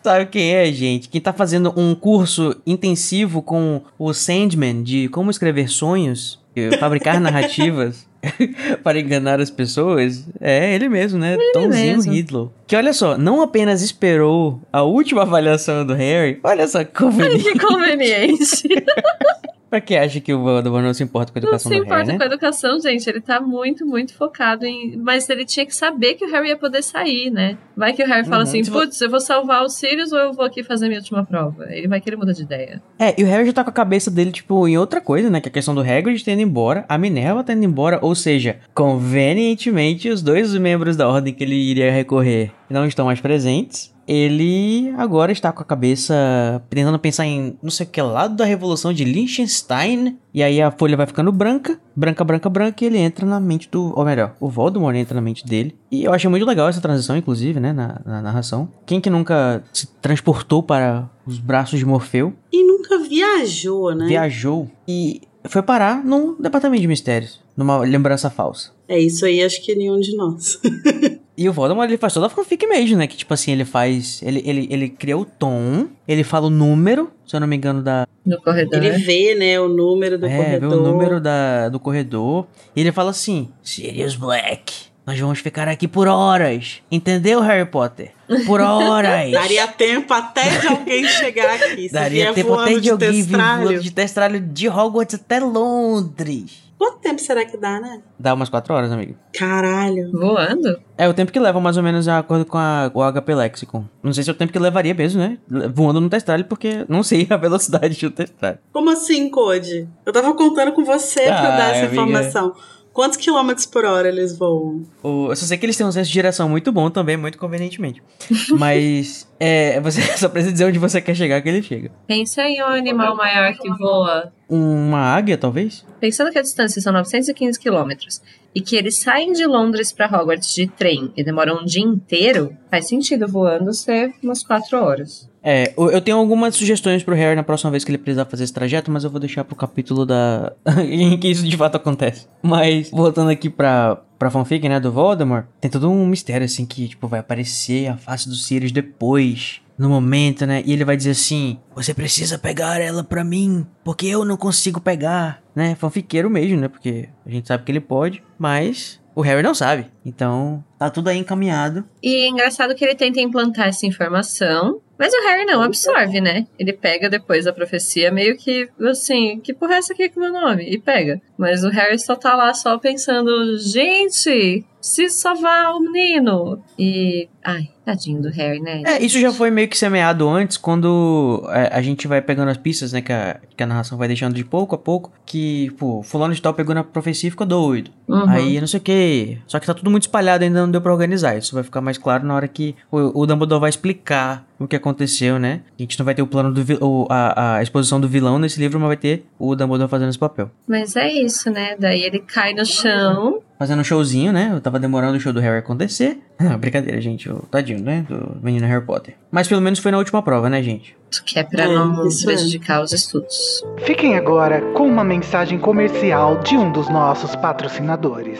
Sabe quem é, gente? Quem tá fazendo um curso intensivo com o Sandman de como escrever sonhos, fabricar narrativas para enganar as pessoas, é ele mesmo, né? Tomzinho mesmo. Hitler. Que olha só, não apenas esperou a última avaliação do Harry, olha só que conveniente. Que conveniente. pra quem acha que o Voldemort não se importa com a Não educação se do Harry, importa né? com a educação, gente. Ele tá muito, muito focado em. Mas ele tinha que saber que o Harry ia poder sair, né? Vai que o Harry fala Uhum. assim: Se vo- putz, eu vou salvar os Sirius ou eu vou aqui fazer minha última prova? Ele vai querer mudar de ideia. É, e o Harry já tá com a cabeça dele, tipo, em outra coisa, né? Que é a questão do Hagrid tendo embora, a Minerva tendo embora, ou seja, convenientemente, os dois membros da ordem que ele iria recorrer não estão mais presentes. Ele agora está com a cabeça tentando pensar em não sei o que lado da revolução de Liechtenstein. E aí a folha vai ficando branca, branca, branca, branca, e ele entra na mente do. Ou melhor, o Voldemort entra na mente dele. E eu achei muito legal essa transição, inclusive, né? Na, na narração. Quem que nunca se transportou para os braços de Morfeu? E nunca viajou, né? viajou e foi parar num departamento de mistérios, numa lembrança falsa. É isso aí, acho que nenhum de nós. E o Voldemort, ele faz toda a fanfic mesmo, né? Que, tipo assim, ele faz... Ele, ele, ele cria o tom, ele fala o número, se eu não me engano, da... No corredor. Ele vê, né, o número do é, corredor. vê o número da, do corredor. E ele fala assim, Sirius Black, nós vamos ficar aqui por horas. Entendeu, Harry Potter? Por horas. Daria tempo até de alguém chegar aqui. Daria tempo até de alguém vir de testralho de Hogwarts até Londres. Quanto tempo será que dá, né? Dá umas quatro horas, amigo. Caralho. Voando? É o tempo que leva mais ou menos de acordo com a, o HP Lexicon. Não sei se é o tempo que levaria mesmo, né? Voando no testralho, porque não sei a velocidade do testralho. Como assim, Code? Eu tava contando com você pra Ah, dar essa amiga. informação. Quantos quilômetros por hora eles voam? O, eu só sei que eles têm um senso de direção muito bom também, muito convenientemente. Mas é, você só precisa dizer onde você quer chegar que ele chega. Pensa em um animal maior que voa. Uma águia, talvez? Pensando que a distância são 915 quilômetros e que eles saem de Londres pra Hogwarts de trem e demoram um dia inteiro, faz sentido voando ser umas 4 horas. É, eu tenho algumas sugestões pro Harry na próxima vez que ele precisar fazer esse trajeto, mas eu vou deixar pro capítulo da. em que isso de fato acontece. Mas, voltando aqui pra, pra fanfic, né, do Voldemort, tem todo um mistério, assim, que, tipo, vai aparecer a face do Sirius depois. No momento, né? E ele vai dizer assim: Você precisa pegar ela pra mim, porque eu não consigo pegar, né? Fanfiqueiro mesmo, né? Porque a gente sabe que ele pode, mas o Harry não sabe. Então, tá tudo aí encaminhado. E é engraçado que ele tenta implantar essa informação, mas o Harry não absorve, né? Ele pega depois da profecia, meio que assim, que porra é essa aqui com o meu nome? E pega. Mas o Harry só tá lá só pensando, gente, preciso salvar o menino. E. Ai, tadinho do Harry, né? É, isso já foi meio que semeado antes, quando é, a gente vai pegando as pistas, né, que a, que a narração vai deixando de pouco a pouco, que, pô, fulano de tal pegou na profecia e ficou doido. Uhum. Aí, não sei o que. Só que tá tudo muito espalhado, ainda não deu pra organizar. Isso vai ficar mais claro na hora que o, o Dumbledore vai explicar o que aconteceu, né? A gente não vai ter o plano do o, a, a exposição do vilão nesse livro, mas vai ter o Dumbledore fazendo esse papel. Mas é isso, né? Daí ele cai no chão. Fazendo um showzinho, né? Eu tava demorando o show do Harry acontecer. Ah, brincadeira, gente. O tadinho, né? Do menino Harry Potter. Mas pelo menos foi na última prova, né, gente? Que é pra É, não isso é. prejudicar os estudos. Fiquem agora com uma mensagem comercial de um dos nossos patrocinadores.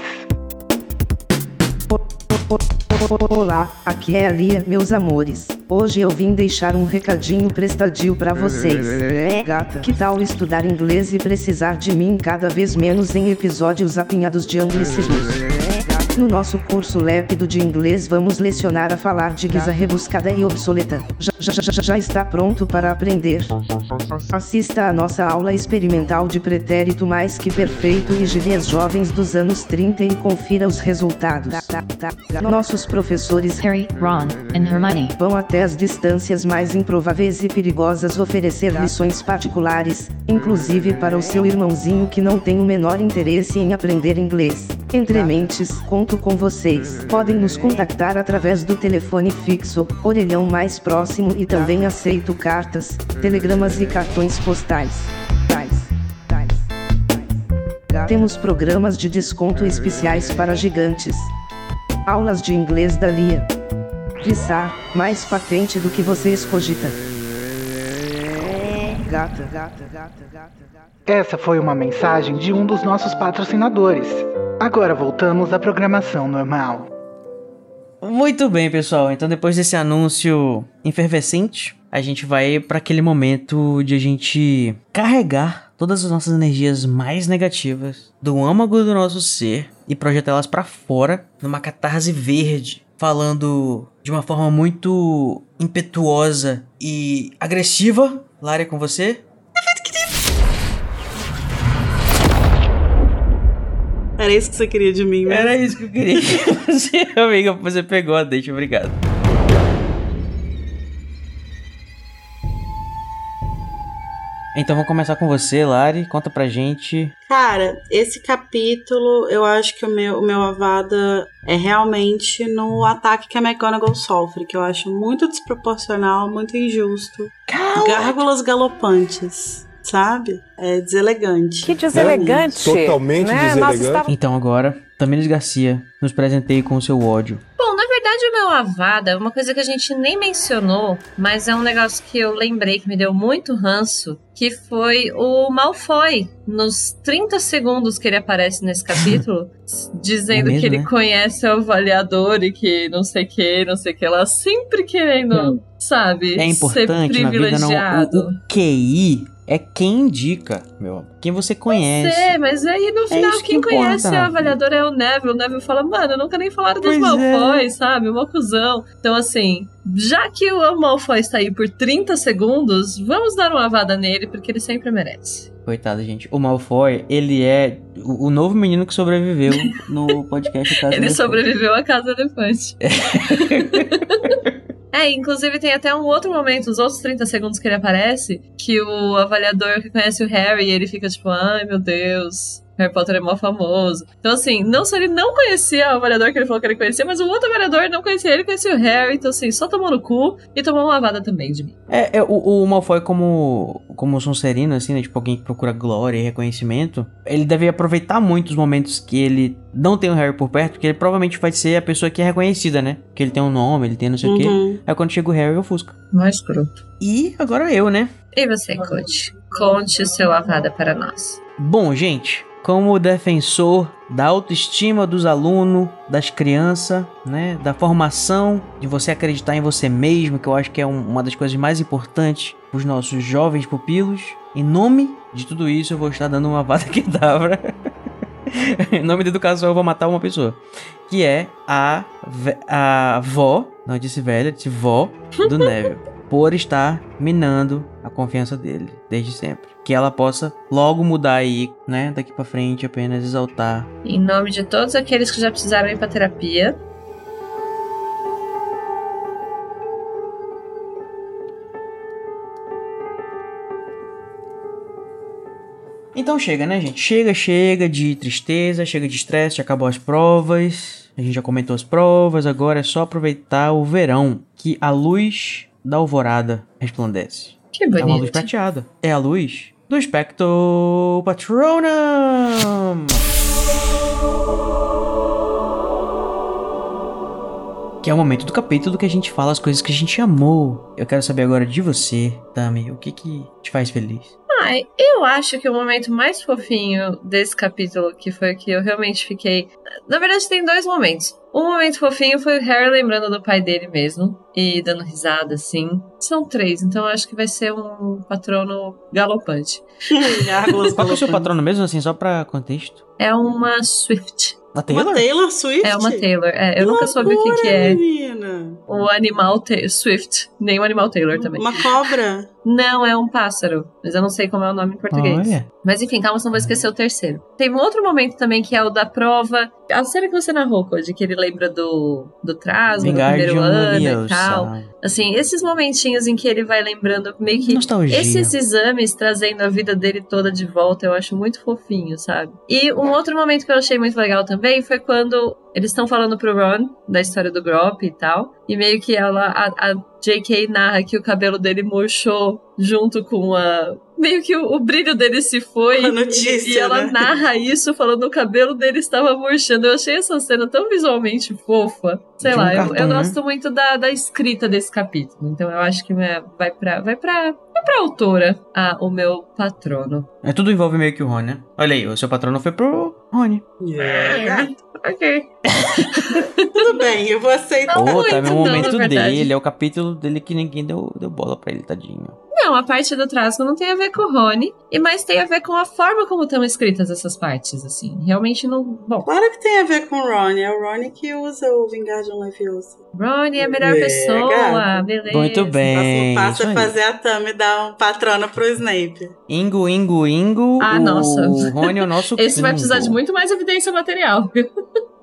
Olá, aqui é a Lia, meus amores. Hoje eu vim deixar um recadinho prestadio pra vocês. É, gata, que tal estudar inglês e precisar de mim cada vez menos em episódios apinhados de anglicismos? No nosso curso lépido de inglês vamos lecionar a falar de guisa rebuscada e obsoleta. Já, já, já, já está pronto para aprender? Assista à nossa aula experimental de pretérito mais que perfeito e gírias jovens dos anos 30 e confira os resultados. Nossos professores Harry, Ron, and Hermione. vão até as distâncias mais improváveis e perigosas oferecer lições particulares, inclusive para o seu irmãozinho que não tem o menor interesse em aprender inglês. Entre mentes, conto com vocês. Podem nos contactar através do telefone fixo, orelhão mais próximo e também aceito cartas, telegramas e cartões postais. Tais, tais, tais. Temos programas de desconto especiais para gigantes. Aulas de inglês da Lia. Quiçá, mais patente do que você escogita. Essa foi uma mensagem de um dos nossos patrocinadores. Agora voltamos à programação normal. Muito bem, pessoal. Então, depois desse anúncio efervescente, a gente vai para aquele momento de a gente carregar todas as nossas energias mais negativas do âmago do nosso ser e projetá-las para fora numa catarse verde, falando de uma forma muito impetuosa e agressiva. Lara, é com você? Era isso que você queria de mim, né? Era isso que eu queria que você, amiga, você pegou a deixa, obrigado. Então vamos começar com você, Lari. Conta pra gente. Cara, esse capítulo, eu acho que o meu, o meu avada é realmente no ataque que a McGonagall sofre, que eu acho muito desproporcional, muito injusto. Gárgulas galopantes, sabe? É deselegante. Que deselegante. Totalmente né? Deselegante. estávamos Então agora, Tamires Garcia, nos presenteie com o seu ódio. Bom, na verdade, o meu Avada, uma coisa que a gente nem mencionou, mas é um negócio que eu lembrei que me deu muito ranço, que foi o Malfoy, nos 30 segundos que ele aparece nesse capítulo, dizendo É mesmo, que ele né? conhece o avaliador e que não sei o que, não sei o que lá, sempre querendo, sabe, É ser importante na vida, não. privilegiado. O, o QI é quem indica, meu amor. Quem você conhece. É, mas aí no final isso que quem conhece a avaliadora é o Neville. O Neville fala, mano, eu nunca nem falaram dos Pois Malfoy, é. sabe? Uma cuzão. Então, assim, já que o Malfoy está aí por 30 segundos, vamos dar uma vada nele, porque ele sempre merece. Coitado, gente. O Malfoy, ele é o, o novo menino que sobreviveu no podcast Casa Ele Elefante. sobreviveu à Casa Elefante. É, inclusive tem até um outro momento, os outros 30 segundos que ele aparece, que o avaliador que conhece o Harry, ele fica tipo, ai meu Deus, Harry Potter é mó famoso. Então, assim, não só ele não conhecia o avaliador que ele falou que ele conhecia, mas o outro avaliador não conhecia ele, conhecia o Harry. Então, assim, só tomou no cu e tomou uma lavada também de mim. É, é, o, o Malfoy como, como Sonserino, assim, né? Tipo, alguém que procura glória e reconhecimento. Ele deve aproveitar muito os momentos que ele não tem o Harry por perto, porque ele provavelmente vai ser a pessoa que é reconhecida, né? Que ele tem um nome, ele tem não sei o quê. Uhum. Aí quando chega o Harry, eu fusca. Mais escroto. E agora eu, né? E você, Coach? Conte o seu avada para nós. Bom, gente, como defensor da autoestima dos alunos, das crianças, né, da formação, de você acreditar em você mesmo, que eu acho que é um- uma das coisas mais importantes para os nossos jovens pupilos. Em nome de tudo isso, eu vou estar dando uma vada quedavra. em nome da educação, eu vou matar uma pessoa. Que é a, a vó, não disse velha, disse vó do Neville. Por estar minando a confiança dele, desde sempre. Que ela possa logo mudar aí, né? Daqui pra frente, apenas exaltar. Em nome de todos aqueles que já precisaram ir pra terapia, Então chega, né, gente? Chega, chega de tristeza, chega de estresse, já acabou as provas. A gente já comentou as provas, agora é só aproveitar o verão, que a luz da alvorada resplandece. que É uma luz bonito. prateada. É a luz do Spectro Patronum! Que é o momento do capítulo que a gente fala as coisas que a gente amou. Eu quero saber agora de você, Tami, o que que te faz feliz? Ai, eu acho que o momento mais fofinho desse capítulo, que foi que eu realmente fiquei. Na verdade, tem dois momentos. Um momento fofinho foi o Harry lembrando do pai dele mesmo e dando risada, assim. São três, então eu acho que vai ser um patrono galopante. Qual que é o seu patrono mesmo, assim, só pra contexto? É uma Swift. A Taylor? Uma Taylor Swift? É uma Taylor. É, eu Que nunca soube o que, que loucura, é menina. o animal Swift, nem o animal Taylor também. Uma cobra. Não, é um pássaro, mas eu não sei como é o nome em português. Olha. Mas enfim, calma, senão vou esquecer o terceiro. Tem um outro momento também que é o da prova. A cena que você narrou, Code, que ele lembra do, do Trasgo, do primeiro ano e tal. Assim, esses momentinhos em que ele vai lembrando meio que Nostalgia. esses exames trazendo a vida dele toda de volta, eu acho muito fofinho, sabe? E um outro momento que eu achei muito legal também foi quando eles estão falando pro Ron da história do Grop e tal. E meio que ela, a, a JK narra que o cabelo dele murchou junto com a. Meio que o, o brilho dele se foi. A notícia, e ela né? narra isso falando que o cabelo dele estava murchando. Eu achei essa cena tão visualmente fofa. Sei De um lá, eu- eu, cartoon, né? gosto muito da, da escrita desse capítulo. Então eu acho que é- vai pra. Vai pra. Vai pra autora a, o meu patrono. É tudo envolve meio que o Rony, né? Olha aí, o seu patrono foi pro Rony. É, gato. Ok. Tudo bem, eu vou aceitar. Ô, muito, tá, é o não, momento dele, é o capítulo dele que ninguém deu, deu bola pra ele, tadinho. Não, a parte do Trasgo não tem a ver com o Rony, e mais tem a ver com a forma como estão escritas essas partes, assim. Realmente não. Bom, Claro que tem a ver com o Ron. É o Ron que usa o Vingardium Leviosa. Rony é a melhor É, pessoa, beleza. Muito bem. Próximo passo é fazer a Tami dar um patrono pro Snape. Ingo, Ingo, Ingo. Ah, o nossa. Rony é o nosso Esse vai precisar de muito mais evidência material.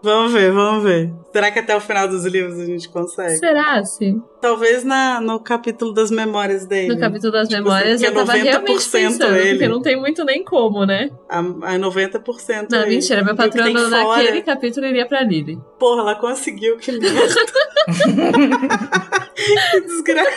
Vamos ver, vamos ver. Será que até o final dos livros a gente consegue? Será, sim? Talvez na, no capítulo das memórias dele. No capítulo das Tipo memórias assim, eu tava que é 90% realmente pensando, ele. porque não tem muito nem como, né? A, a 90% Não, ele. mentira, meu patrono fora- naquele capítulo iria pra Lily. Porra, ela conseguiu, que merda. que desgraça.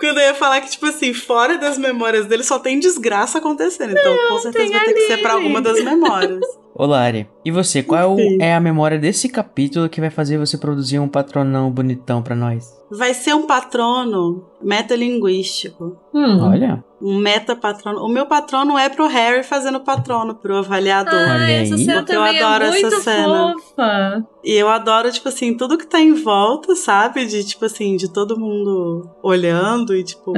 Quando eu ia falar que, tipo assim, fora das memórias dele só tem desgraça acontecendo. Então, com certeza vai ter que ser pra alguma das memórias. Ô Lari, e você, qual é, Sim. é a memória desse capítulo que vai fazer você produzir um patronão bonitão pra nós? Vai ser um patrono metalinguístico. Hum. Olha, Um meta patrono. O meu patrono é pro Harry fazendo patrono pro avaliador. Ah, Olha essa aí. cena Porque eu também adoro é essa cena. fofa. E eu adoro, tipo assim, tudo que tá em volta, sabe? De, tipo assim, de todo mundo olhando e, tipo,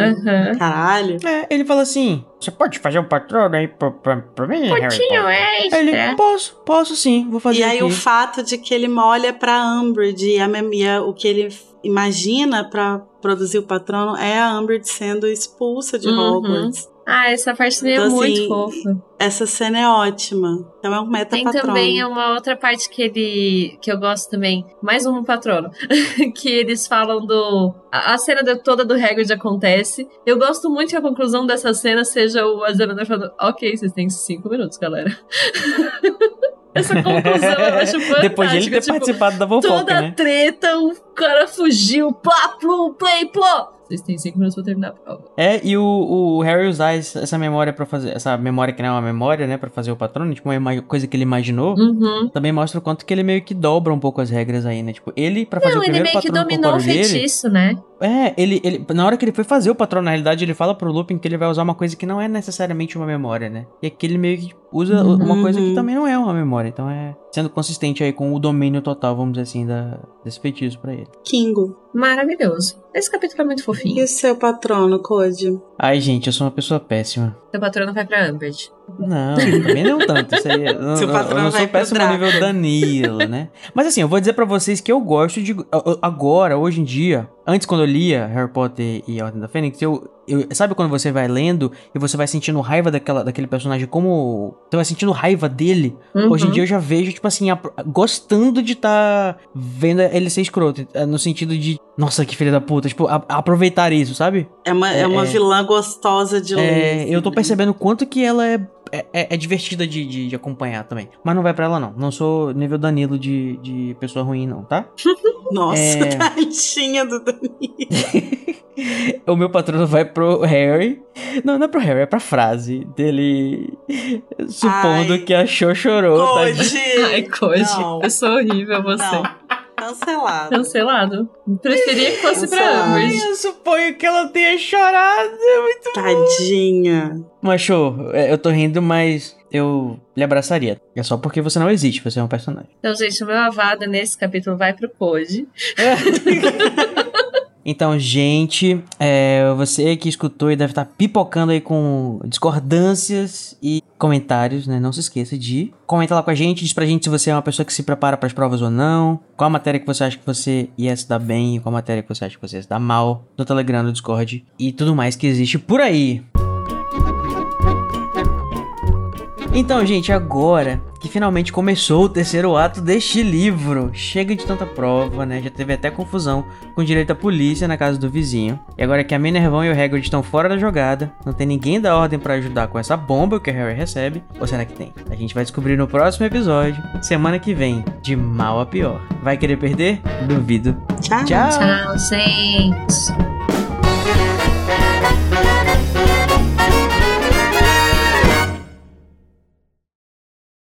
caralho. é, ele fala assim: Você pode fazer um patrono aí pra, pra, pra mim, Harry Pontinho Potter?" Ele, extra. posso, posso sim, vou fazer E aí aqui. o fato de que ele molha pra Umbridge e, a, e a- o que ele imagina pra produzir o patrono é a Umbridge sendo expulsa de Uhum. Hogwarts. Ah, essa parte também é Então, muito assim, fofa. Essa cena é ótima. Então é um meta Tem patrono. também uma outra parte que ele. que eu gosto também. Mais um patrono. que eles falam do. A, a cena de- toda do Hagrid acontece. Eu gosto muito que a conclusão dessa cena seja o Azerander falando: Ok, vocês têm cinco minutos, galera. Essa conclusão eu acho fantástica. Depois de ele ter tipo, participado da fofoca, Toda né? treta, o cara fugiu, plá, plum, play, pló. Vocês têm cinco minutos pra terminar a prova. É, e o, o Harry usar essa memória pra fazer. Essa memória que não é uma memória, né? Pra fazer o patrono, tipo, uma coisa que ele imaginou. Uhum. Também mostra o quanto que ele meio que dobra um pouco as regras aí, né? Tipo, ele, pra fazer Não, o ele primeiro meio que patrono dominou o corpóreo dele. feitiço, né? É, ele, ele. Na hora que ele foi fazer o patrono, na realidade, ele fala pro Lupin que ele vai usar uma coisa que não é necessariamente uma memória, né? E aqui ele meio que usa Uhum. uma coisa que também não é uma memória. Então é sendo consistente aí com o domínio total, vamos dizer assim, da, desse feitiço pra ele. Kingo. Maravilhoso. Esse capítulo é muito E fofinho. o seu patrono, Code? Ai, gente, eu sou uma pessoa péssima. Seu patrono vai pra Umbridge. Não, também não tanto. Isso aí, eu, não- Seu eu- patrão eu não vai sou péssimo no nível. Danilo, né? Mas assim, eu vou dizer pra vocês que eu gosto de. Agora, hoje em dia, antes quando eu lia Harry Potter e a Ordem da Fênix, eu, eu- Sabe quando você vai lendo e você vai sentindo raiva daquela, daquele personagem, como. Você vai sentindo raiva dele? Hoje em Uhum. dia eu já vejo, tipo assim, apro- gostando de estar vendo ele ser escroto. No sentido de, nossa, que filha da puta. Tipo, a- aproveitar isso, sabe? É uma, é, É, uma é. vilã gostosa de ler. É, eu tô? Percebendo o quanto que ela é, é, é divertida de, de, de acompanhar também. Mas não vai pra ela, não. Não sou nível Danilo de, de pessoa ruim, não, tá? Nossa, É. tadinha do Danilo. o meu patrono vai pro Harry. Não, não é pro Harry, é pra frase dele. Supondo Ai. que a Cho chorou, tá? Code! Ai, Code. Eu sou horrível, você. Não, cancelado. Cancelado. Preferia que fosse pra. Umbridge. Eu suponho que ela tenha chorado. É muito Tadinha. Mas, show, é, eu tô rindo, mas eu lhe abraçaria. É só porque você não existe, você é um personagem. Então, gente, o meu avada nesse capítulo vai pro Code. Então, gente, é, você que escutou e deve estar pipocando aí com discordâncias e comentários, né? Não se esqueça de comentar lá com a gente, diz pra gente se você é uma pessoa que se prepara para as provas ou não, qual a matéria que você acha que você ia se dar bem e qual a matéria que você acha que você ia se dar mal, no Telegram, no Discord e tudo mais que existe por aí. Então, gente, agora finalmente começou o terceiro ato deste livro, chega de tanta prova, né? Já teve até confusão com direito à polícia na casa do vizinho. E agora que a Minervão e o Hagrid estão fora da jogada, não tem ninguém da ordem pra ajudar com essa bomba que o Harry recebe, ou será que tem? A gente vai descobrir no próximo episódio, semana que vem, de mal a pior. Vai querer perder? Duvido. Tchau. Tchau! Tchau, gente.